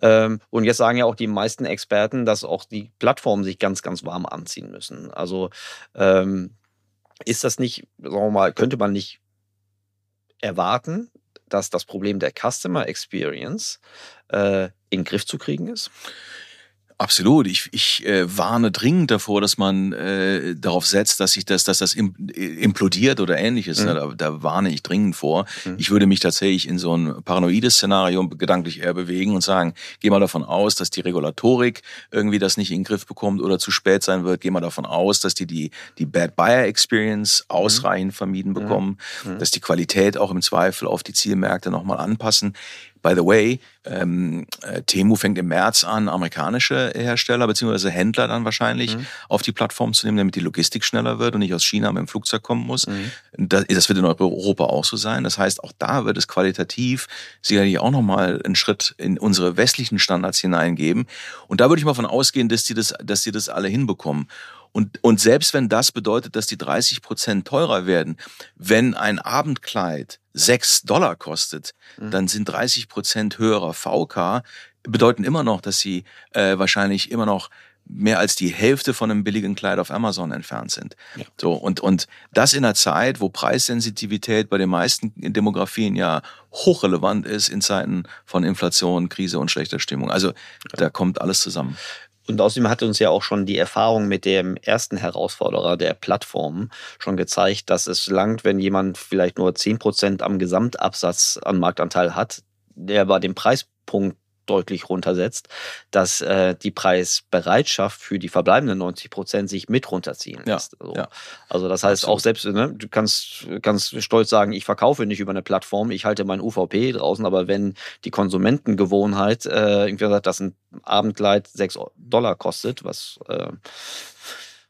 Ähm, und jetzt sagen ja auch die meisten Experten, dass auch die Plattformen sich ganz, ganz warm anziehen müssen. Also ähm, ist das nicht, sagen wir mal, könnte man nicht erwarten, dass das Problem der Customer Experience äh, in den Griff zu kriegen ist? Absolut. Ich, ich äh, warne dringend davor, dass man äh, darauf setzt, dass sich das, dass das implodiert oder ähnliches. Mhm. Da, da warne ich dringend vor. Mhm. Ich würde mich tatsächlich in so ein paranoides Szenario gedanklich eher bewegen und sagen, geh mal davon aus, dass die Regulatorik irgendwie das nicht in den Griff bekommt oder zu spät sein wird. Geh mal davon aus, dass die die, die Bad Buyer Experience mhm. ausreichend vermieden mhm. bekommen, mhm. dass die Qualität auch im Zweifel auf die Zielmärkte nochmal anpassen. By the way, ähm, äh, Temu fängt im März an, amerikanische Hersteller bzw. Händler dann wahrscheinlich mhm. auf die Plattform zu nehmen, damit die Logistik schneller wird und nicht aus China mit dem Flugzeug kommen muss. Mhm. Das, das, wird in Europa auch so sein. Das heißt, auch da wird es qualitativ sicherlich auch nochmal einen Schritt in unsere westlichen Standards hineingeben. Und da würde ich mal von ausgehen, dass die das, dass die das alle hinbekommen. Und, und selbst wenn das bedeutet, dass die 30 Prozent teurer werden, wenn ein Abendkleid 6 Dollar kostet, mhm. dann sind 30 Prozent höherer VK bedeuten immer noch, dass sie äh, wahrscheinlich immer noch mehr als die Hälfte von einem billigen Kleid auf Amazon entfernt sind. Ja. So, und, und das in einer Zeit, wo Preissensitivität bei den meisten Demografien ja hochrelevant ist in Zeiten von Inflation, Krise und schlechter Stimmung. Also da kommt alles zusammen. Und außerdem hat uns ja auch schon die Erfahrung mit dem ersten Herausforderer der Plattformen schon gezeigt, dass es langt, wenn jemand vielleicht nur 10% am Gesamtabsatz an Marktanteil hat, der bei dem Preispunkt deutlich runtersetzt, dass äh, die Preisbereitschaft für die verbleibenden 90 Prozent sich mit runterziehen Ja, lässt. So. ja. Also das heißt Absolut. auch selbst, ne, du kannst ganz stolz sagen, ich verkaufe nicht über eine Plattform, ich halte mein UVP draußen, aber wenn die Konsumentengewohnheit äh, irgendwie sagt, dass ein Abendkleid 6 Dollar kostet, was äh,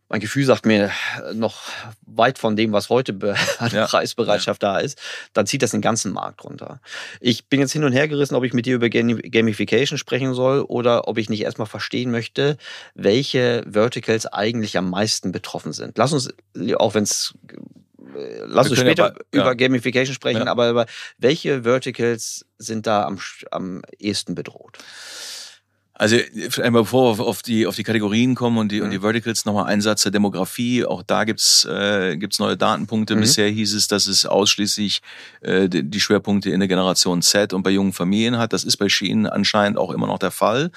mein Gefühl sagt mir noch weit von dem, was heute an Ja. Preisbereitschaft da ist, dann zieht das den ganzen Markt runter. Ich bin jetzt hin und her gerissen, ob ich mit dir über Gam- Gamification sprechen soll oder ob ich nicht erstmal verstehen möchte, welche Verticals eigentlich am meisten betroffen sind. Lass uns, auch wenn es Lass Wir uns ja später bei- ja. über Gamification sprechen, Ja. aber über welche Verticals sind da am, am ehesten bedroht? Also einmal bevor wir auf die, auf die Kategorien kommen und die, und Mhm. die Verticals, nochmal ein Satz zur Demografie. Auch da gibt's äh, gibt's neue Datenpunkte. Mhm. Bisher hieß es, dass es ausschließlich äh, die, Schwerpunkte in der Generation Z und bei jungen Familien hat. Das ist bei Shein anscheinend auch immer noch der Fall.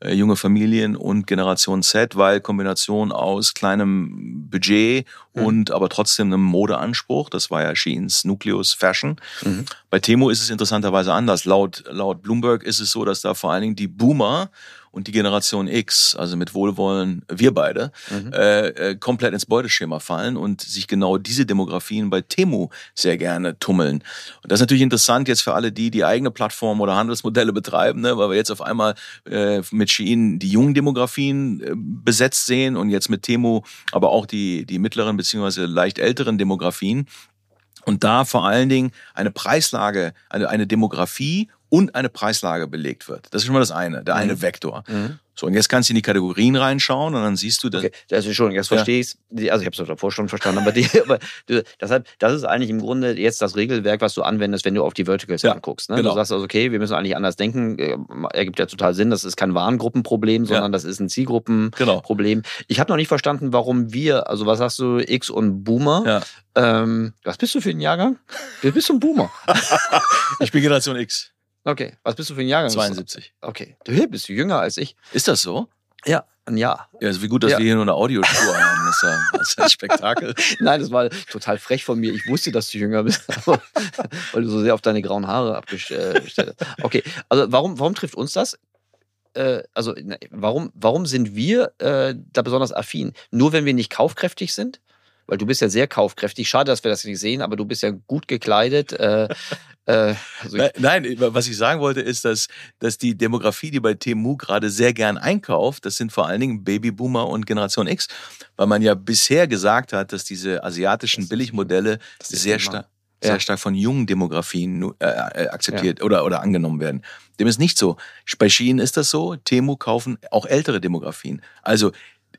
Äh, junge Familien und Generation Z, weil Kombination aus kleinem Budget Mhm. und aber trotzdem einem Modeanspruch. Das war ja Sheins Nucleus Fashion. Mhm. Bei Temo ist es interessanterweise anders. Laut, laut Bloomberg ist es so, dass da vor allen Dingen die Boomer und die Generation X, also mit Wohlwollen wir beide, Mhm. äh, äh, komplett ins Beuteschema fallen und sich genau diese Demografien bei Temu sehr gerne tummeln. Und das ist natürlich interessant jetzt für alle die, die eigene Plattformen oder Handelsmodelle betreiben, ne, weil wir jetzt auf einmal äh, mit Shein die jungen Demografien äh, besetzt sehen und jetzt mit Temu aber auch die, die mittleren beziehungsweise leicht älteren Demografien. Und da vor allen Dingen eine Preislage, eine, eine Demografie und eine Preislage belegt wird. Das ist schon mal das eine, der eine Mhm. Vektor. Mhm. So, und jetzt kannst du in die Kategorien reinschauen und dann siehst du, dass, Okay, das ist schon, jetzt Ja. verstehe ich es. Also ich habe es davor schon verstanden, aber, die, aber deshalb, das ist eigentlich im Grunde jetzt das Regelwerk, was du anwendest, wenn du auf die Verticals Ja, anguckst. Ne? genau. Du sagst also, okay, wir müssen eigentlich anders denken. Äh, Ergibt ja total Sinn. Das ist kein Warengruppenproblem, Ja. sondern das ist ein Zielgruppenproblem. genau. Ich habe noch nicht verstanden, warum wir, also was sagst du, X und Boomer? Ja. Ähm, was bist du für ein Jahrgang? Du bist ein Boomer. Ich bin Generation X, Okay, was bist du für ein Jahrgang? 72. Okay, du bist jünger als ich. Ist das so? Ja, ein Jahr. Ja, also wie gut, dass Ja. wir hier nur eine Audiospur haben. Das ist, ja, das ist ein Spektakel. Nein, das war total frech von mir. Ich wusste, dass du jünger bist, weil du so sehr auf deine grauen Haare abgestellt hast. Okay, also warum, warum trifft uns das? Äh, also na, warum, warum sind wir äh, da besonders affin? Nur wenn wir nicht kaufkräftig sind? Weil du bist ja sehr kaufkräftig. Schade, dass wir das nicht sehen, aber du bist ja gut gekleidet. Äh, äh, also Nein, Nein, was ich sagen wollte, ist, dass, dass die Demografie, die bei Temu gerade sehr gern einkauft, das sind vor allen Dingen Babyboomer und Generation X, weil man ja bisher gesagt hat, dass diese asiatischen Das Billigmodelle sehr, stark Ja. sehr stark von jungen Demografien äh, äh, akzeptiert oder, oder angenommen werden. Dem ist nicht so. Bei Shein ist das so, Temu kaufen auch ältere Demografien. Also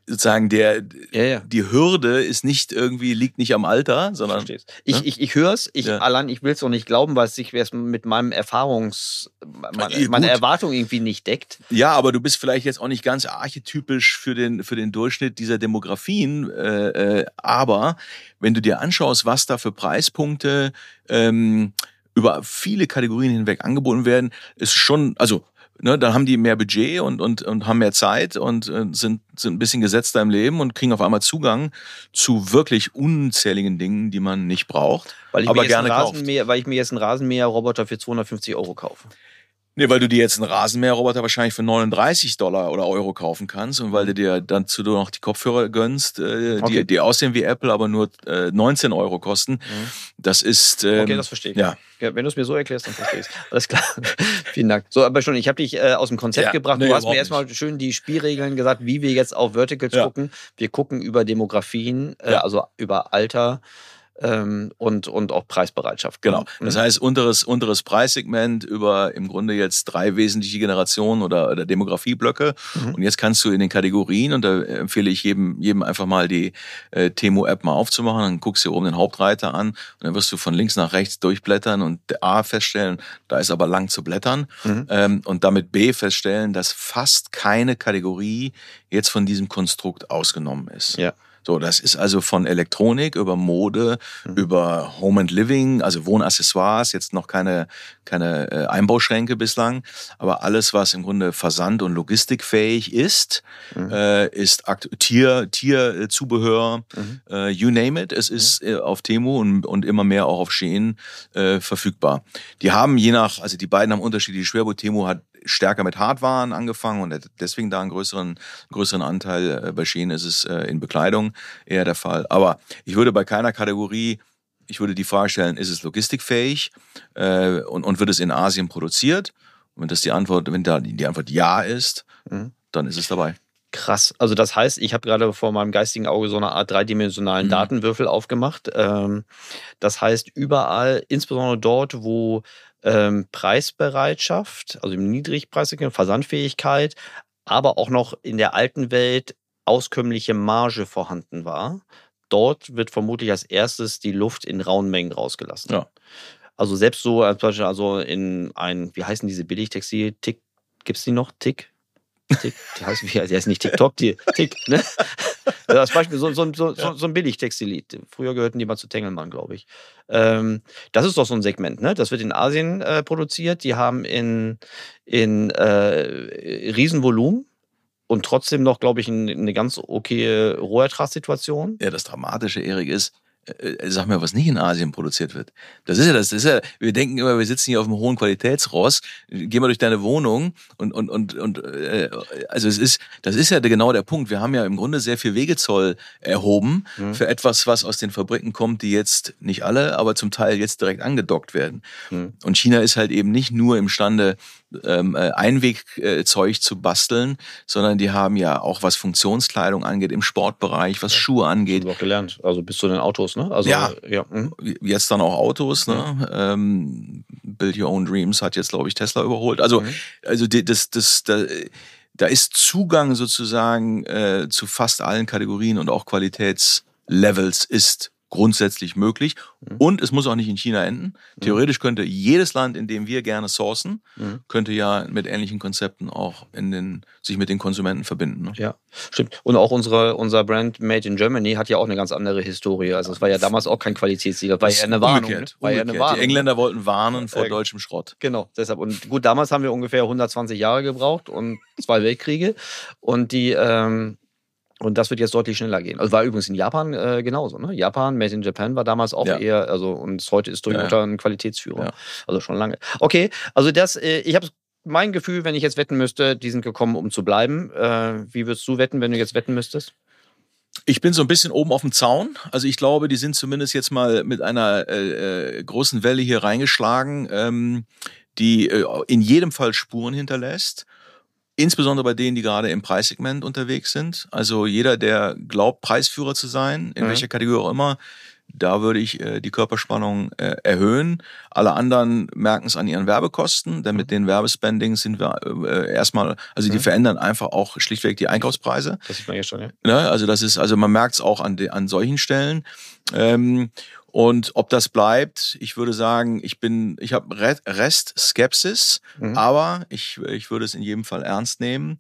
sozusagen der, ja, ja. die Hürde ist nicht irgendwie, liegt nicht am Alter, sondern. Ich, ne? ich, ich höre es, ich, Ja. allein ich will es noch nicht glauben, weil es sich mit meinem Erfahrungs, meine, meine. Erwartung irgendwie nicht deckt. Ja, aber du bist vielleicht jetzt auch nicht ganz archetypisch für den, für den Durchschnitt dieser Demografien. Äh, äh, aber wenn du dir anschaust, was da für Preispunkte ähm, über viele Kategorien hinweg angeboten werden, ist schon, also ne, dann haben die mehr Budget und, und, und haben mehr Zeit und äh, sind, sind ein bisschen gesetzter im Leben und kriegen auf einmal Zugang zu wirklich unzähligen Dingen, die man nicht braucht. Weil ich, Aber mir jetzt gerne einen kauft. Weil ich mir jetzt einen Rasenmäher-Roboter für 250 Euro kaufe. Nee, weil du dir jetzt einen Rasenmäherroboter wahrscheinlich für 39 Dollar oder Euro kaufen kannst und weil du dir dann zu noch die Kopfhörer gönnst, äh, Okay. die, die aussehen wie Apple, aber nur äh, 19 Euro kosten. Das ist ähm, Okay, das verstehe ich. ja. Ja, wenn du es mir so erklärst, dann verstehe ich es. Alles klar. Vielen Dank. So, aber schon, ich habe dich äh, aus dem Konzept Ja, gebracht. nee, du hast mir erstmal schön die Spielregeln gesagt, wie wir jetzt auf Verticals Ja. gucken. Wir gucken über Demografien, äh, also über Alter, ähm, und, und auch Preisbereitschaft. Genau. Das Mhm. heißt, unteres, unteres Preissegment über im Grunde jetzt drei wesentliche Generationen oder, oder Demografieblöcke. Mhm. Und jetzt kannst du in den Kategorien, und da empfehle ich jedem, jedem einfach mal die äh, Temo-App mal aufzumachen, dann guckst du oben den Hauptreiter an und dann wirst du von links nach rechts durchblättern und A feststellen, da ist aber lang zu blättern Mhm. ähm, und damit B feststellen, dass fast keine Kategorie jetzt von diesem Konstrukt ausgenommen ist. Ja. So, das ist also von Elektronik über Mode, über Home and Living, also Wohnaccessoires, jetzt noch keine, keine äh, Einbauschränke bislang, aber alles, was im Grunde versand- und logistikfähig ist, äh, ist akt Tier, Tierzubehör, äh, you name it, es ist äh, auf Temu und, und immer mehr auch auf Shein äh, verfügbar. Die haben je nach, also die beiden haben unterschiedliche Schwerpunkt. Temu hat stärker mit Hardwaren angefangen und hat deswegen da einen größeren, größeren Anteil. Äh, Bei Shein ist es äh, in Bekleidung eher der Fall. Aber ich würde bei keiner Kategorie, ich würde die Frage stellen, ist es logistikfähig äh, und, und wird es in Asien produziert? Und wenn das die Antwort, wenn da die die Antwort ja ist, Mhm. dann ist es dabei. Krass. Also das heißt, ich habe gerade vor meinem geistigen Auge so eine Art dreidimensionalen Mhm. Datenwürfel aufgemacht. Ähm, das heißt, überall, insbesondere dort, wo ähm, Preisbereitschaft, also im Niedrigpreissegment, Versandfähigkeit, aber auch noch in der alten Welt auskömmliche Marge vorhanden war, dort wird vermutlich als erstes die Luft in rauen Mengen rausgelassen. Ja. Also selbst so, als Beispiel, also in ein, wie heißen diese Billigtextil? Tick, gibt's die noch? Tick? Tick, die heißt, wie, heißt nicht TikTok, die Tick, ne? Also Als Beispiel so, so, so, so, ein Billigtextil. Früher gehörten die mal zu Tengelmann, glaube ich. Ähm, das ist doch so ein Segment, ne? Das wird in Asien äh, produziert. Die haben in, in äh, Riesenvolumen und trotzdem noch, glaube ich, ein, eine ganz okay Rohertragssituation. Ja, das Dramatische, Erik, ist, äh, äh, sag mir, was nicht in Asien produziert wird. Das ist ja das, das ist ja, wir denken immer, wir sitzen hier auf einem hohen Qualitätsross, geh mal durch deine Wohnung und, und, und, und äh, also es ist, das ist ja genau der Punkt. Wir haben ja im Grunde sehr viel Wegezoll erhoben Mhm. für etwas, was aus den Fabriken kommt, die jetzt, nicht alle, aber zum Teil jetzt direkt angedockt werden. Mhm. Und China ist halt eben nicht nur imstande, ähm, äh, Einwegzeug zu basteln, sondern die haben ja auch, was Funktionskleidung angeht, im Sportbereich, was Schuhe angeht, Haben auch gelernt. Also bis zu den Autos, ne? Also, Ja. ja. mhm. jetzt dann auch Autos, ne? Ähm, Build Your Own Dreams hat jetzt, glaube ich, Tesla überholt. Also, Mhm. also das, das, da, da ist Zugang sozusagen äh, zu fast allen Kategorien und auch Qualitätslevels ist grundsätzlich möglich. Mhm. Und es muss auch nicht in China enden. Theoretisch könnte jedes Land, in dem wir gerne sourcen, Mhm. könnte ja mit ähnlichen Konzepten auch in den, sich mit den Konsumenten verbinden. Ne? Ja, stimmt. Und auch unsere, unser Brand Made in Germany hat ja auch eine ganz andere Historie. Also es war ja damals auch kein Qualitätssieger, das war ja eine Warnung. Umgekehrt, ne? War ja eine. Warnung. Die Engländer wollten warnen vor Äh, deutschem Schrott. Genau, deshalb. Und gut, damals haben wir ungefähr 120 Jahre gebraucht und zwei Weltkriege. Und die, ähm, und das wird jetzt deutlich schneller gehen. Also war übrigens in Japan äh, genauso. Ne? Japan, Made in Japan war damals auch Ja. eher, also und heute ist Toyota Ja, ein Qualitätsführer. Ja. Also schon lange. Okay, also das, äh, ich habe mein Gefühl, wenn ich jetzt wetten müsste, die sind gekommen, um zu bleiben. Äh, wie würdest du wetten, wenn du jetzt wetten müsstest? Ich bin so ein bisschen oben auf dem Zaun. Also ich glaube, die sind zumindest jetzt mal mit einer äh, äh, großen Welle hier reingeschlagen, ähm, die äh, in jedem Fall Spuren hinterlässt. Insbesondere bei denen, die gerade im Preissegment unterwegs sind. Also jeder, der glaubt, Preisführer zu sein, in Mhm. welcher Kategorie auch immer, da würde ich äh, die Körperspannung äh, erhöhen. Alle anderen merken es an ihren Werbekosten, denn mit den Werbespendings sind wir äh, erstmal, also die Mhm. verändern einfach auch schlichtweg die Einkaufspreise. Das sieht man ja schon, ja. Ne? Also das ist, also man merkt es auch an, de, an solchen Stellen. Ähm, und ob das bleibt, ich würde sagen, ich bin, ich habe Rest Skepsis, Mhm. aber ich, ich würde es in jedem Fall ernst nehmen.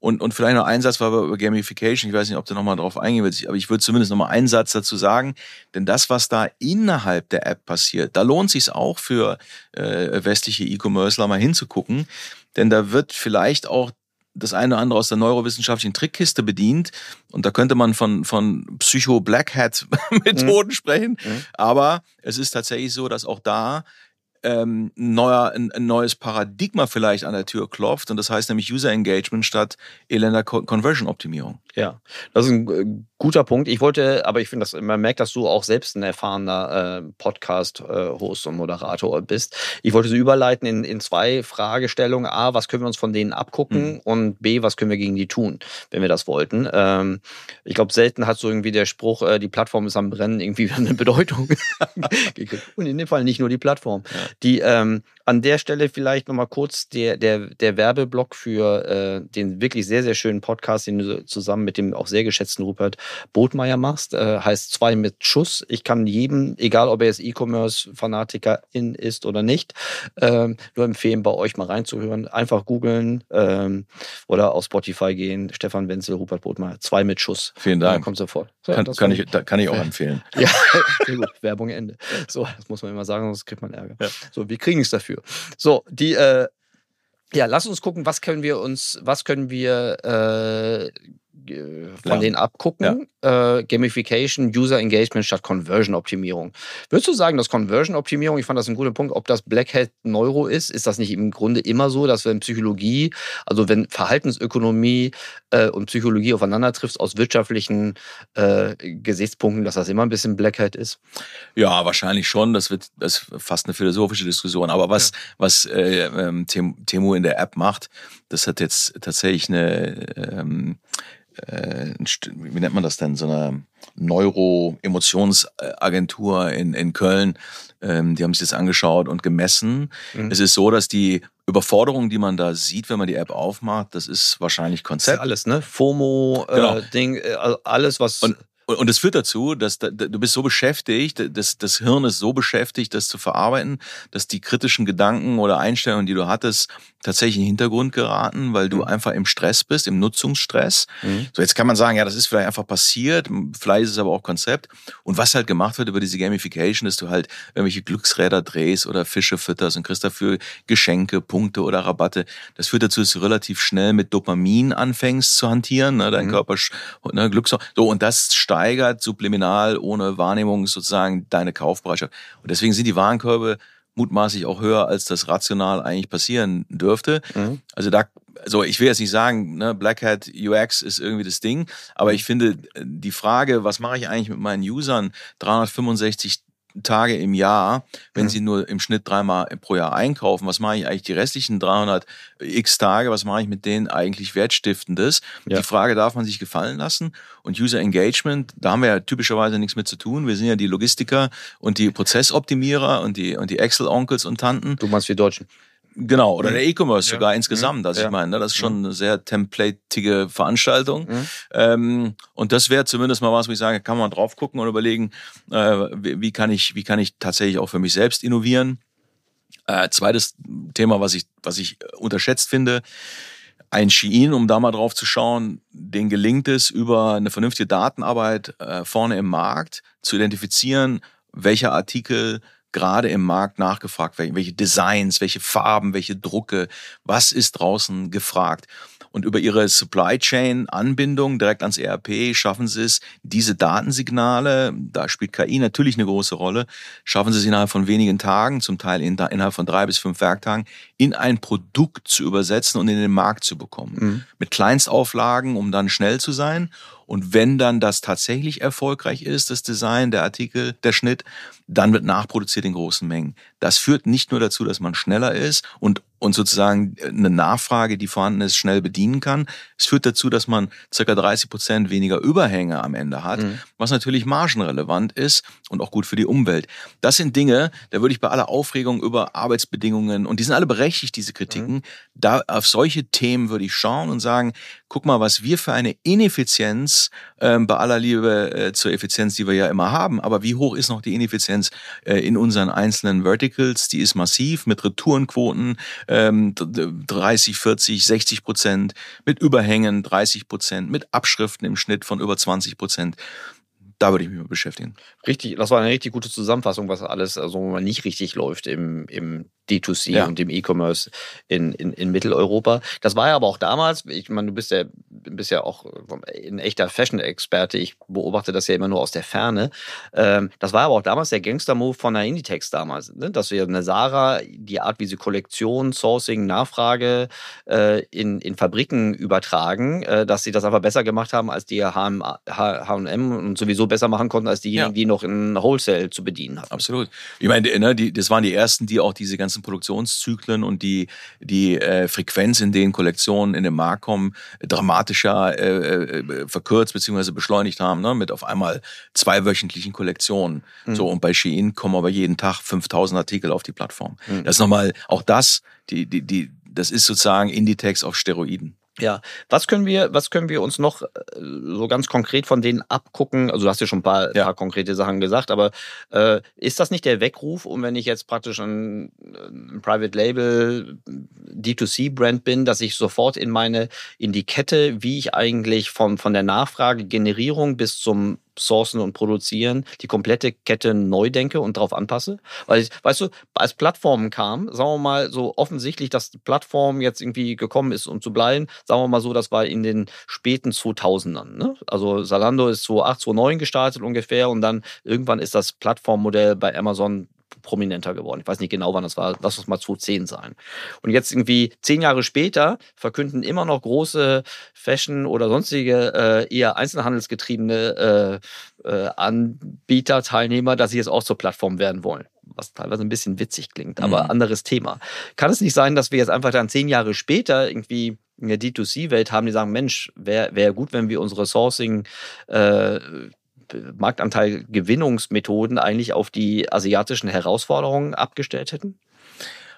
Und, und vielleicht noch ein Satz war über Gamification. Ich weiß nicht, ob du nochmal drauf eingehen willst, aber ich würde zumindest nochmal einen Satz dazu sagen. Denn das, was da innerhalb der App passiert, da lohnt sich auch für äh, westliche E-Commercer mal hinzugucken. Denn da wird vielleicht auch das eine oder andere aus der neurowissenschaftlichen Trickkiste bedient. Und da könnte man von, von Psycho-Black Hat-Methoden sprechen. Mhm. Aber es ist tatsächlich so, dass auch da ähm, neuer, ein, ein neues Paradigma vielleicht an der Tür klopft. Und das heißt nämlich User Engagement statt elender Co Conversion-Optimierung. Ja, das ist ein äh, Guter Punkt. Ich wollte, aber ich finde, dass man merkt, dass du auch selbst ein erfahrener äh, Podcast-Host und Moderator bist. Ich wollte so überleiten in, in zwei Fragestellungen. A, was können wir uns von denen abgucken? Mhm. Und B, was können wir gegen die tun, wenn wir das wollten? Ähm, ich glaube, selten hat so irgendwie der Spruch, äh, die Plattform ist am Brennen, irgendwie eine Bedeutung. und in dem Fall nicht nur die Plattform. Ja. Die ähm, an der Stelle vielleicht nochmal kurz der, der, der Werbeblock für äh, den wirklich sehr, sehr schönen Podcast, den du zusammen mit dem auch sehr geschätzten Rupert Botmeier machst. Äh, heißt zwei mit Schuss. Ich kann jedem, egal ob er jetzt E-Commerce-Fanatiker in ist oder nicht, äh, nur empfehlen, bei euch mal reinzuhören. Einfach googeln ähm, oder auf Spotify gehen. Stefan Wenzel, Rupert Botmeier. Zwei mit Schuss. Vielen Dank. kommt sofort. So, kann, kann ich, kann ich auch empfehlen. Ja, sehr gut. Werbung Ende. So, das muss man immer sagen, sonst kriegt man Ärger. Ja. So, wir kriegen es dafür. So, die, äh, ja, lass uns gucken, was können wir uns, was können wir äh, von ja. denen abgucken. Ja. Äh, Gamification, User Engagement statt Conversion-Optimierung. Würdest du sagen, dass Conversion-Optimierung, ich fand das ein guter Punkt, ob das Black Hat Neuro ist, ist das nicht im Grunde immer so, dass wenn Psychologie, also wenn Verhaltensökonomie äh, und Psychologie aufeinander trifft aus wirtschaftlichen äh, Gesichtspunkten, dass das immer ein bisschen Black Hat ist? Ja, wahrscheinlich schon. Das wird das ist fast eine philosophische Diskussion. Aber was, ja. was äh, ähm, Temo in der App macht, das hat jetzt tatsächlich eine ähm, äh, wie nennt man das denn, so eine Neuro-Emotionsagentur in, in Köln, ähm, die haben sich das angeschaut und gemessen. Mhm. Es ist so, dass die Überforderung, die man da sieht, wenn man die App aufmacht, das ist wahrscheinlich Konzept. Das ist alles, ne? FOMO, äh, genau. äh, Ding, äh, alles, was. Und und es führt dazu, dass da, du bist so beschäftigt, das, das Hirn ist so beschäftigt, das zu verarbeiten, dass die kritischen Gedanken oder Einstellungen, die du hattest, tatsächlich in den Hintergrund geraten, weil du mhm. einfach im Stress bist, im Nutzungsstress. Mhm. So jetzt kann man sagen, ja, das ist vielleicht einfach passiert, vielleicht ist es aber auch Konzept. Und was halt gemacht wird über diese Gamification, dass du halt irgendwelche Glücksräder drehst oder Fische fütterst und kriegst dafür Geschenke, Punkte oder Rabatte. Das führt dazu, dass du relativ schnell mit Dopamin anfängst zu hantieren, ne, dein mhm. Körper, ne, Glücks so und das steigert subliminal ohne Wahrnehmung sozusagen deine Kaufbereitschaft. Und deswegen sind die Warenkörbe mutmaßlich auch höher, als das rational eigentlich passieren dürfte. Mhm. Also da, also ich will jetzt nicht sagen, ne, Black Hat UX ist irgendwie das Ding, aber ich finde die Frage, was mache ich eigentlich mit meinen Usern 365 Tage im Jahr, wenn mhm. sie nur im Schnitt dreimal pro Jahr einkaufen, was mache ich eigentlich die restlichen 300 x Tage, was mache ich mit denen eigentlich Wertstiftendes? Ja. Die Frage darf man sich gefallen lassen. Und User Engagement, da haben wir ja typischerweise nichts mit zu tun. Wir sind ja die Logistiker und die Prozessoptimierer und die, und die Excel-Onkels und Tanten. Du meinst wir Deutschen. Genau, oder mhm. der E-Commerce ja. sogar insgesamt. Also ja. ich meine, ne, das ist schon eine sehr templatige Veranstaltung. Mhm. Ähm, und das wäre zumindest mal was, wo ich sage, kann man drauf gucken und überlegen, äh, wie, wie, kann ich, wie kann ich tatsächlich auch für mich selbst innovieren. Äh, zweites Thema, was ich, was ich unterschätzt finde, ein Shein, um da mal drauf zu schauen, den gelingt es über eine vernünftige Datenarbeit äh, vorne im Markt zu identifizieren, welcher Artikel gerade im Markt nachgefragt welche Designs, welche Farben, welche Drucke, was ist draußen gefragt. Und über ihre Supply Chain Anbindung direkt ans ERP schaffen sie es, diese Datensignale, da spielt KI natürlich eine große Rolle, schaffen sie es innerhalb von wenigen Tagen, zum Teil innerhalb von drei bis fünf Werktagen, in ein Produkt zu übersetzen und in den Markt zu bekommen. Mhm. Mit Kleinstauflagen, um dann schnell zu sein und wenn dann das tatsächlich erfolgreich ist, das Design, der Artikel, der Schnitt, dann wird nachproduziert in großen Mengen. Das führt nicht nur dazu, dass man schneller ist und und sozusagen eine Nachfrage, die vorhanden ist, schnell bedienen kann. Es führt dazu, dass man circa 30 Prozent weniger Überhänge am Ende hat, mhm. was natürlich margenrelevant ist und auch gut für die Umwelt. Das sind Dinge, da würde ich bei aller Aufregung über Arbeitsbedingungen, und die sind alle berechtigt, diese Kritiken, mhm. da auf solche Themen würde ich schauen und sagen, guck mal, was wir für eine Ineffizienz äh, bei aller Liebe äh, zur Effizienz, die wir ja immer haben, aber wie hoch ist noch die Ineffizienz äh, in unseren einzelnen Verticals? Die ist massiv mit Retourenquoten ähm, 30, 40, 60 Prozent, mit Überhängen 30 Prozent, mit Abschriften im Schnitt von über 20 Prozent da würde ich mich mal beschäftigen. Richtig, das war eine richtig gute Zusammenfassung, was alles also nicht richtig läuft im, im D2C Ja. und im E-Commerce in, in, in Mitteleuropa. Das war ja aber auch damals, ich meine, du bist ja, bist ja auch ein echter Fashion-Experte, ich beobachte das ja immer nur aus der Ferne. Ähm, das war aber auch damals der Gangster-Move von der Inditex damals, ne? dass wir eine Sarah, die Art, wie sie Kollektion, Sourcing, Nachfrage äh, in, in Fabriken übertragen, äh, dass sie das einfach besser gemacht haben als die H&M H&M und sowieso besser machen konnten als diejenigen, Ja. die noch in Wholesale zu bedienen hatten. Absolut. Ich meine, ne, die, das waren die ersten, die auch diese ganzen Produktionszyklen und die, die äh, Frequenz, in denen Kollektionen in den Markt kommen, dramatischer äh, äh, verkürzt bzw. beschleunigt haben, ne, mit auf einmal zweiwöchentlichen Kollektionen. So, und bei Shein kommen aber jeden Tag 5000 Artikel auf die Plattform. Das ist nochmal, auch das, die, die, die, das ist sozusagen Inditex auf Steroiden. Ja, was können wir, was können wir uns noch äh, so ganz konkret von denen abgucken? Also du hast ja schon ein paar, Ja. paar konkrete Sachen gesagt, aber äh, ist das nicht der Weckruf, um wenn ich jetzt praktisch ein, ein Private Label D2C Brand bin, dass ich sofort in meine in die Kette, wie ich eigentlich von von der Nachfrage Generierung bis zum Sourcen und Produzieren die komplette Kette neu denke und darauf anpasse? Weil, weißt du, als Plattformen kam, sagen wir mal so offensichtlich, dass die Plattform jetzt irgendwie gekommen ist, um zu bleiben, sagen wir mal so, das war in den späten 2000ern. Ne? Also Zalando ist 2008, 2009 gestartet ungefähr und dann irgendwann ist das Plattformmodell bei Amazon prominenter geworden. Ich weiß nicht genau, wann das war. Lass uns mal 2010 sein. Und jetzt irgendwie zehn Jahre später verkünden immer noch große Fashion- oder sonstige äh, eher einzelhandelsgetriebene äh, äh, Anbieter, Teilnehmer, dass sie jetzt auch zur Plattform werden wollen. Was teilweise ein bisschen witzig klingt, aber Mhm. anderes Thema. Kann es nicht sein, dass wir jetzt einfach dann zehn Jahre später irgendwie in der D2C-Welt haben, die sagen, Mensch, wäre wär gut, wenn wir unsere Sourcing äh, Marktanteil-Gewinnungsmethoden eigentlich auf die asiatischen Herausforderungen abgestellt hätten?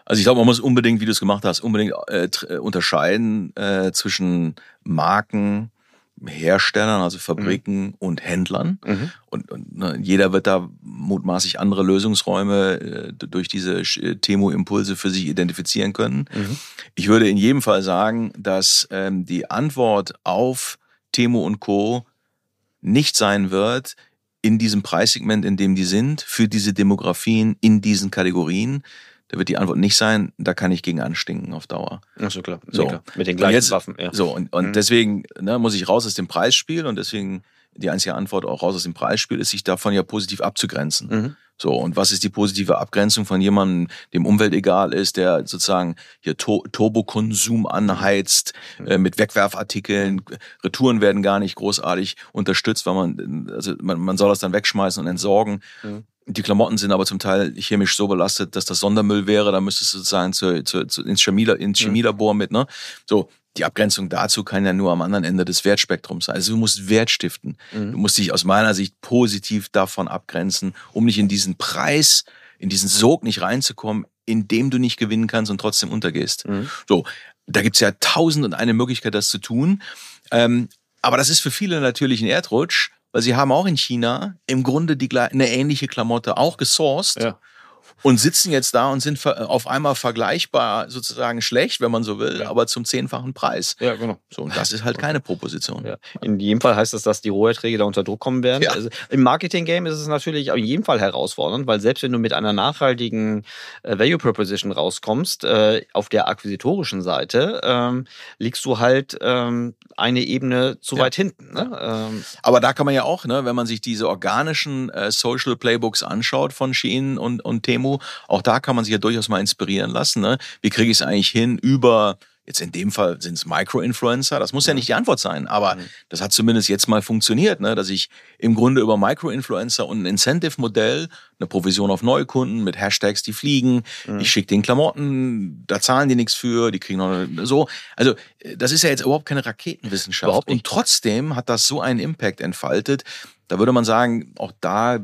Also ich glaube, man muss unbedingt, wie du es gemacht hast, unbedingt äh, äh, unterscheiden äh, zwischen Marken, Herstellern, also Fabriken und Händlern. Mhm. Und, und ne, jeder wird da mutmaßlich andere Lösungsräume äh, durch diese äh, Temo-Impulse für sich identifizieren können. Mhm. Ich würde in jedem Fall sagen, dass ähm, die Antwort auf Temo und Co. nicht sein wird, in diesem Preissegment, in dem die sind, für diese Demografien, in diesen Kategorien. Da wird die Antwort nicht sein, da kann ich gegen anstinken auf Dauer. Ach so, klar. So. Nee, klar. Mit den gleichen jetzt- Waffen, ja. So, und, und Mhm. deswegen ne, muss ich raus aus dem Preisspiel und deswegen die einzige Antwort auch raus aus dem Preisspiel ist, sich davon ja positiv abzugrenzen. Mhm. So, und was ist die positive Abgrenzung von jemandem, dem Umwelt egal ist, der sozusagen hier to Turbokonsum anheizt, äh, mit Wegwerfartikeln, Retouren werden gar nicht großartig unterstützt, weil man, also man, man soll das dann wegschmeißen und entsorgen. Mhm. Die Klamotten sind aber zum Teil chemisch so belastet, dass das Sondermüll wäre, da müsstest du sozusagen zu, zu, zu, ins, Chemie, ins Chemielabor mit, ne? So, die Abgrenzung dazu kann ja nur am anderen Ende des Wertspektrums sein. Also du musst Wert stiften. Mhm. Du musst dich aus meiner Sicht positiv davon abgrenzen, um nicht in diesen Preis, in diesen Sog nicht reinzukommen, in dem du nicht gewinnen kannst und trotzdem untergehst. Mhm. So, da gibt's ja tausend und eine Möglichkeit, das zu tun. Ähm, aber das ist für viele natürlich ein Erdrutsch, weil sie haben auch in China im Grunde die, eine ähnliche Klamotte auch gesourced Ja. Und sitzen jetzt da und sind auf einmal vergleichbar sozusagen schlecht, wenn man so will, Ja. aber zum zehnfachen Preis. Ja, genau. So, und das ist halt keine Proposition. Ja. In jedem Fall heißt das, dass die Roherträge da unter Druck kommen werden. Ja. Also Im Marketing-Game ist es natürlich in jedem Fall herausfordernd, weil selbst wenn du mit einer nachhaltigen äh, Value Proposition rauskommst, äh, auf der akquisitorischen Seite, ähm, liegst du halt ähm, eine Ebene zu weit hinten. Ne? Ähm, Aber da kann man ja auch, ne, wenn man sich diese organischen äh, Social Playbooks anschaut von Shein und, und Temu, auch da kann man sich ja durchaus mal inspirieren lassen. Ne? Wie kriege ich es eigentlich hin über, jetzt in dem Fall sind es Micro-Influencer, das muss ja nicht die Antwort sein, aber das hat zumindest jetzt mal funktioniert, ne? dass ich im Grunde über Micro-Influencer und ein Incentive-Modell, eine Provision auf Neukunden mit Hashtags, die fliegen, ich schicke den Klamotten, da zahlen die nichts für, die kriegen noch eine- so. Also das ist ja jetzt überhaupt keine Raketenwissenschaft. Überhaupt. Und trotzdem hat das so einen Impact entfaltet. Da würde man sagen, auch da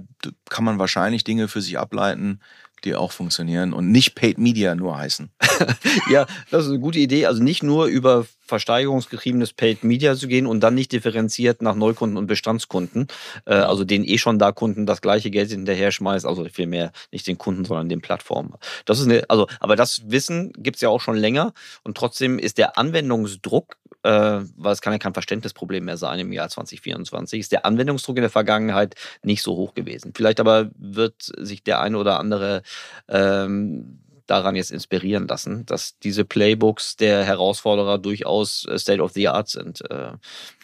kann man wahrscheinlich Dinge für sich ableiten, die auch funktionieren und nicht Paid Media nur heißen. ja, das ist eine gute Idee. Also nicht nur über versteigerungsgetriebenes Paid Media zu gehen und dann nicht differenziert nach Neukunden und Bestandskunden, äh, also den eh schon da Kunden das gleiche Geld hinterher schmeißt, also vielmehr nicht den Kunden, sondern den Plattformen. Das ist eine, also, aber das Wissen gibt's ja auch schon länger und trotzdem ist der Anwendungsdruck äh, weil es kann ja kein Verständnisproblem mehr sein im Jahr 2024, ist der Anwendungsdruck in der Vergangenheit nicht so hoch gewesen. Vielleicht aber wird sich der eine oder andere ähm, daran jetzt inspirieren lassen, dass diese Playbooks der Herausforderer durchaus äh, State of the Art sind, äh,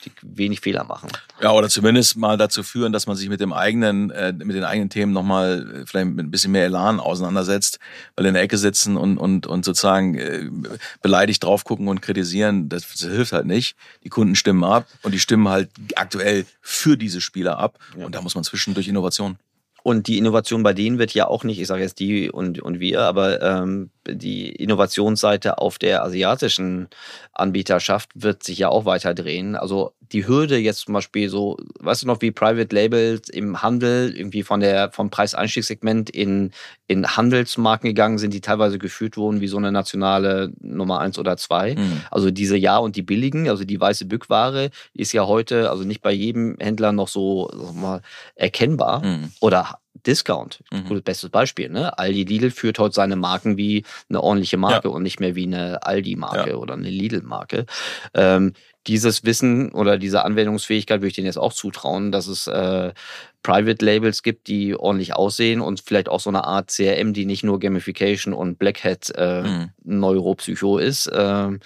die wenig Fehler machen. Ja, oder zumindest mal dazu führen, dass man sich mit dem eigenen, äh, mit den eigenen Themen nochmal vielleicht mit ein bisschen mehr Elan auseinandersetzt, weil in der Ecke sitzen und, und, und sozusagen beleidigt drauf gucken und kritisieren, das, das hilft halt nicht. Die Kunden stimmen ab und die stimmen halt aktuell für diese Spieler ab. Ja. Und da muss man zwischendurch Innovation. Und die Innovation bei denen wird ja auch nicht, ich sage jetzt die und, und wir, aber ähm, die Innovationsseite auf der asiatischen Anbieterschaft wird sich ja auch weiter drehen. Also die Hürde jetzt zum Beispiel so, weißt du noch, wie Private Labels im Handel irgendwie von der, vom Preiseinstiegssegment in, in Handelsmarken gegangen sind, die teilweise geführt wurden wie so eine nationale Nummer eins oder zwei. Mhm. Also diese Ja und die billigen, also die weiße Bückware ist ja heute, also nicht bei jedem Händler noch so mal, erkennbar mhm. oder Discount. Mhm. Gutes bestes Beispiel. Ne? Aldi Lidl führt heute seine Marken wie eine ordentliche Marke ja. und nicht mehr wie eine Aldi-Marke ja. oder eine Lidl-Marke. Ähm, dieses Wissen oder diese Anwendungsfähigkeit würde ich denen jetzt auch zutrauen, dass es äh, Private Labels gibt, die ordentlich aussehen und vielleicht auch so eine Art CRM, die nicht nur Gamification und Black Hat äh, mhm. Neuropsycho ist. Äh,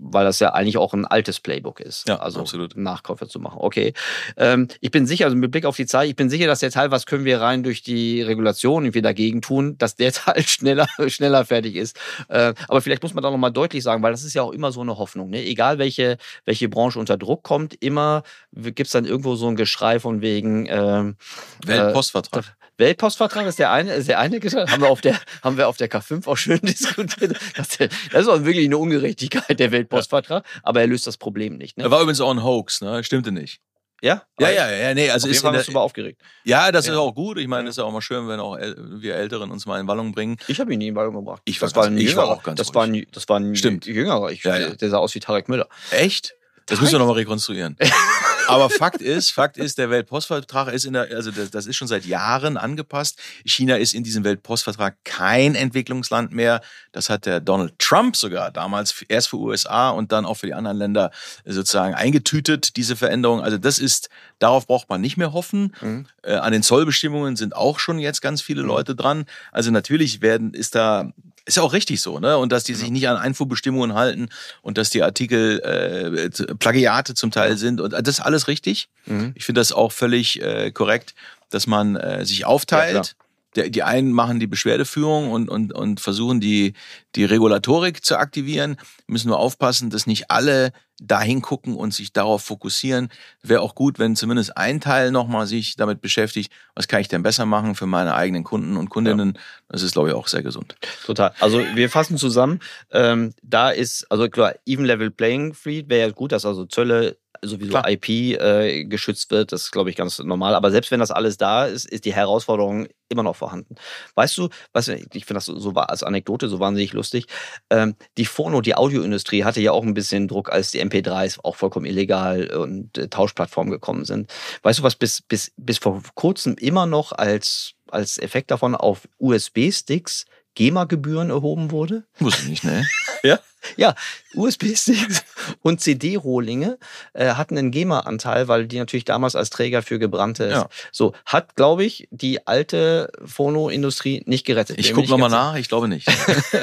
weil das ja eigentlich auch ein altes Playbook ist. Ja, also absolut. Nachkäufe zu machen. Okay. Ähm, ich bin sicher, also mit Blick auf die Zeit, ich bin sicher, dass der Teil, was können wir rein durch die Regulation irgendwie dagegen tun, dass der Teil schneller, schneller fertig ist. Äh, aber vielleicht muss man da nochmal deutlich sagen, weil das ist ja auch immer so eine Hoffnung. Ne? Egal welche, welche Branche unter Druck kommt, immer gibt es dann irgendwo so ein Geschrei von wegen ähm, Weltpostvertrag. Weltpostvertrag ist der eine, ist der eine haben wir auf der, haben wir auf der K5 auch schön diskutiert. Das, das ist auch wirklich eine Ungerechtigkeit, der Weltpostvertrag, aber er löst das Problem nicht. Ne? Er war übrigens auch ein Hoax, ne? Stimmte nicht. Ja? Ja, ja, ja, nee, also ist Fall der, super aufgeregt. Ja, das ja. ist auch gut. Ich meine, es ist ja auch mal schön, wenn auch wir Älteren uns mal in Wallung bringen. Ich habe ihn nie in Wallung gebracht. Ich war, das war, ein ich war auch ganz das war ein, das war ein Stimmt. Jüngerer. Ich, ja, ja. Der sah aus wie Tarek Müller. Echt? Das müssen wir nochmal rekonstruieren. Aber Fakt ist, Fakt ist, der Weltpostvertrag ist in der, also das ist schon seit Jahren angepasst. China ist in diesem Weltpostvertrag kein Entwicklungsland mehr. Das hat der Donald Trump sogar damals erst für USA und dann auch für die anderen Länder sozusagen eingetütet, diese Veränderung. Also das ist, darauf braucht man nicht mehr hoffen. Mhm. Äh, an den Zollbestimmungen sind auch schon jetzt ganz viele mhm. Leute dran. Also natürlich werden, ist da ist ja auch richtig so, ne? Und dass die sich nicht an Einfuhrbestimmungen halten und dass die Artikel äh, Plagiate zum Teil sind und das ist alles richtig. Mhm. Ich finde das auch völlig äh, korrekt, dass man äh, sich aufteilt. Ja, der, die einen machen die Beschwerdeführung und, und, und versuchen die, die Regulatorik zu aktivieren. Müssen wir aufpassen, dass nicht alle dahin gucken und sich darauf fokussieren. Wäre auch gut, wenn zumindest ein Teil nochmal sich damit beschäftigt, was kann ich denn besser machen für meine eigenen Kunden und Kundinnen. Ja. Das ist, glaube ich, auch sehr gesund. Total. Also wir fassen zusammen, ähm, da ist, also klar, Even Level Playing Field wäre ja gut, dass also Zölle sowieso Klar. IP äh, geschützt wird. Das ist, glaube ich, ganz normal. Aber selbst wenn das alles da ist, ist die Herausforderung immer noch vorhanden. Weißt du, was ich finde das so, so als Anekdote so wahnsinnig lustig. Ähm, die Phono, die Audioindustrie hatte ja auch ein bisschen Druck, als die MP3s auch vollkommen illegal und äh, Tauschplattformen gekommen sind. Weißt du, was bis, bis, bis vor kurzem immer noch als, als Effekt davon auf USB-Sticks GEMA-Gebühren erhoben wurde? Wusste ich nicht, ne? ja? Ja, USB-Sticks und CD-Rohlinge äh, hatten einen GEMA-Anteil, weil die natürlich damals als Träger für gebrannte ja. so hat, glaube ich, die alte Phono-Industrie nicht gerettet. Ich gucke nochmal nach, ich glaube nicht.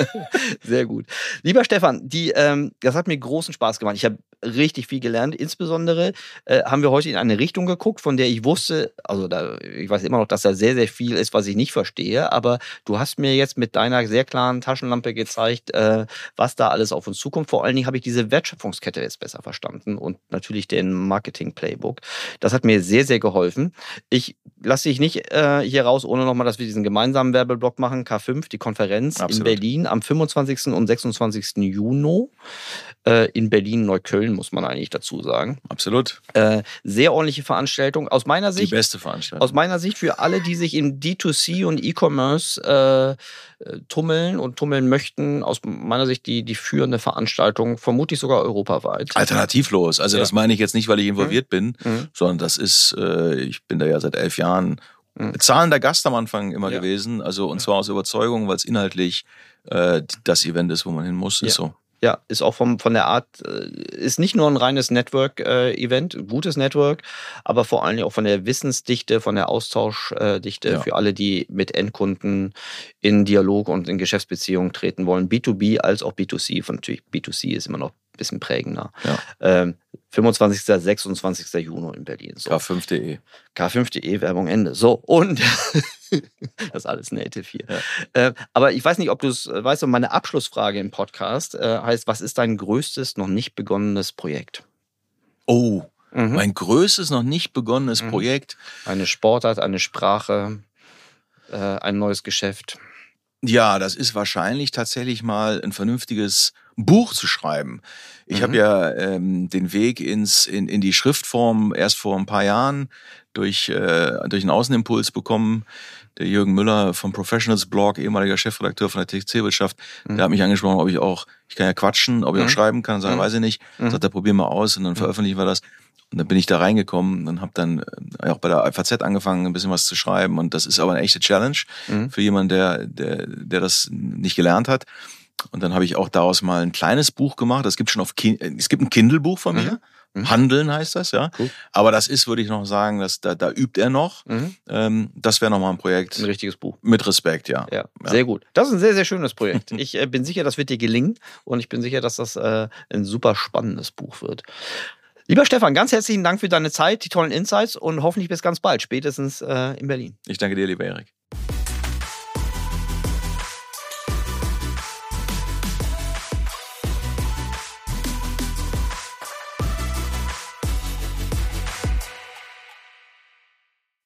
Sehr gut. Lieber Stefan, die, ähm, das hat mir großen Spaß gemacht. Ich habe richtig viel gelernt. Insbesondere äh, haben wir heute in eine Richtung geguckt, von der ich wusste, also da, ich weiß immer noch, dass da sehr, sehr viel ist, was ich nicht verstehe, aber du hast mir jetzt mit deiner sehr klaren Taschenlampe gezeigt, äh, was da alles auf uns zukommt. Vor allen Dingen habe ich diese Wertschöpfungskette jetzt besser verstanden und natürlich den Marketing-Playbook. Das hat mir sehr, sehr geholfen. Ich lasse dich nicht äh, hier raus, ohne nochmal, dass wir diesen gemeinsamen Werbeblock machen. K5, die Konferenz in Absolut. Berlin am 25. und 26. Juni. Äh, in Berlin-Neukölln, muss man eigentlich dazu sagen. Absolut. Äh, sehr ordentliche Veranstaltung. Aus meiner Die Sicht beste Veranstaltung. aus meiner Sicht für alle, die sich in D2C und E-Commerce äh, äh, tummeln und tummeln möchten, aus meiner Sicht die, die führende Veranstaltung, vermutlich sogar europaweit. Alternativlos. Also Ja. das meine ich jetzt nicht, weil ich involviert bin, Mhm. sondern das ist, äh, ich bin da ja seit elf Jahren Mhm. zahlender Gast am Anfang immer Ja. gewesen. Also und zwar aus Überzeugung, weil es inhaltlich äh, das Event ist, wo man hin muss. Ist Ja. so. Ja, ist auch vom, von der Art, äh, ist nicht nur ein reines Network-Event, gutes Network, aber vor allen Dingen auch von der Wissensdichte, von der Austauschdichte Ja. für alle, die mit Endkunden in Dialog und in Geschäftsbeziehungen treten wollen. B2B als auch B2C. Von natürlich B2C ist immer noch bisschen prägender. Ja. Ähm, 25. 26. Juni in Berlin. So. K5.de. K5.de, Werbung Ende. So, und das ist alles native hier. Äh, aber ich weiß nicht, ob du es äh, weißt, und meine Abschlussfrage im Podcast äh, heißt, was ist dein größtes, noch nicht begonnenes Projekt? Oh, Mhm. mein größtes noch nicht begonnenes Mhm. Projekt. Eine Sportart, eine Sprache, äh, ein neues Geschäft. Ja, das ist wahrscheinlich tatsächlich mal ein vernünftiges Buch zu schreiben. Ich Mhm. habe ja ähm, den Weg ins, in, in die Schriftform erst vor ein paar Jahren durch, äh, durch einen Außenimpuls bekommen. Der Jürgen Müller vom Professionals Blog, ehemaliger Chefredakteur von der Textilwirtschaft, Mhm. der hat mich angesprochen, ob ich auch, ich kann ja quatschen, ob ich Mhm. auch schreiben kann, sag, Mhm. weiß ich nicht. Mhm. Sagt er, probier mal aus und dann veröffentlichen wir das. Und dann bin ich da reingekommen und habe dann äh, auch bei der FAZ angefangen, ein bisschen was zu schreiben. Und das ist aber eine echte Challenge Mhm. für jemanden, der, der, der das nicht gelernt hat. Und dann habe ich auch daraus mal ein kleines Buch gemacht. Das gibt schon auf Kin es gibt ein Kindle-Buch von mir. Mhm. Handeln heißt das, ja. Cool. Aber das ist, würde ich noch sagen, dass da, da übt er noch. Mhm. Ähm, das wäre noch mal ein Projekt Ein richtiges Buch. mit Respekt, ja. Ja, Ja. sehr gut. Das ist ein sehr, sehr schönes Projekt. Ich äh, bin sicher, das wird dir gelingen und ich bin sicher, dass das äh, ein super spannendes Buch wird. Lieber Stefan, ganz herzlichen Dank für deine Zeit, die tollen Insights und hoffentlich bis ganz bald, spätestens äh, in Berlin. Ich danke dir, lieber Erik.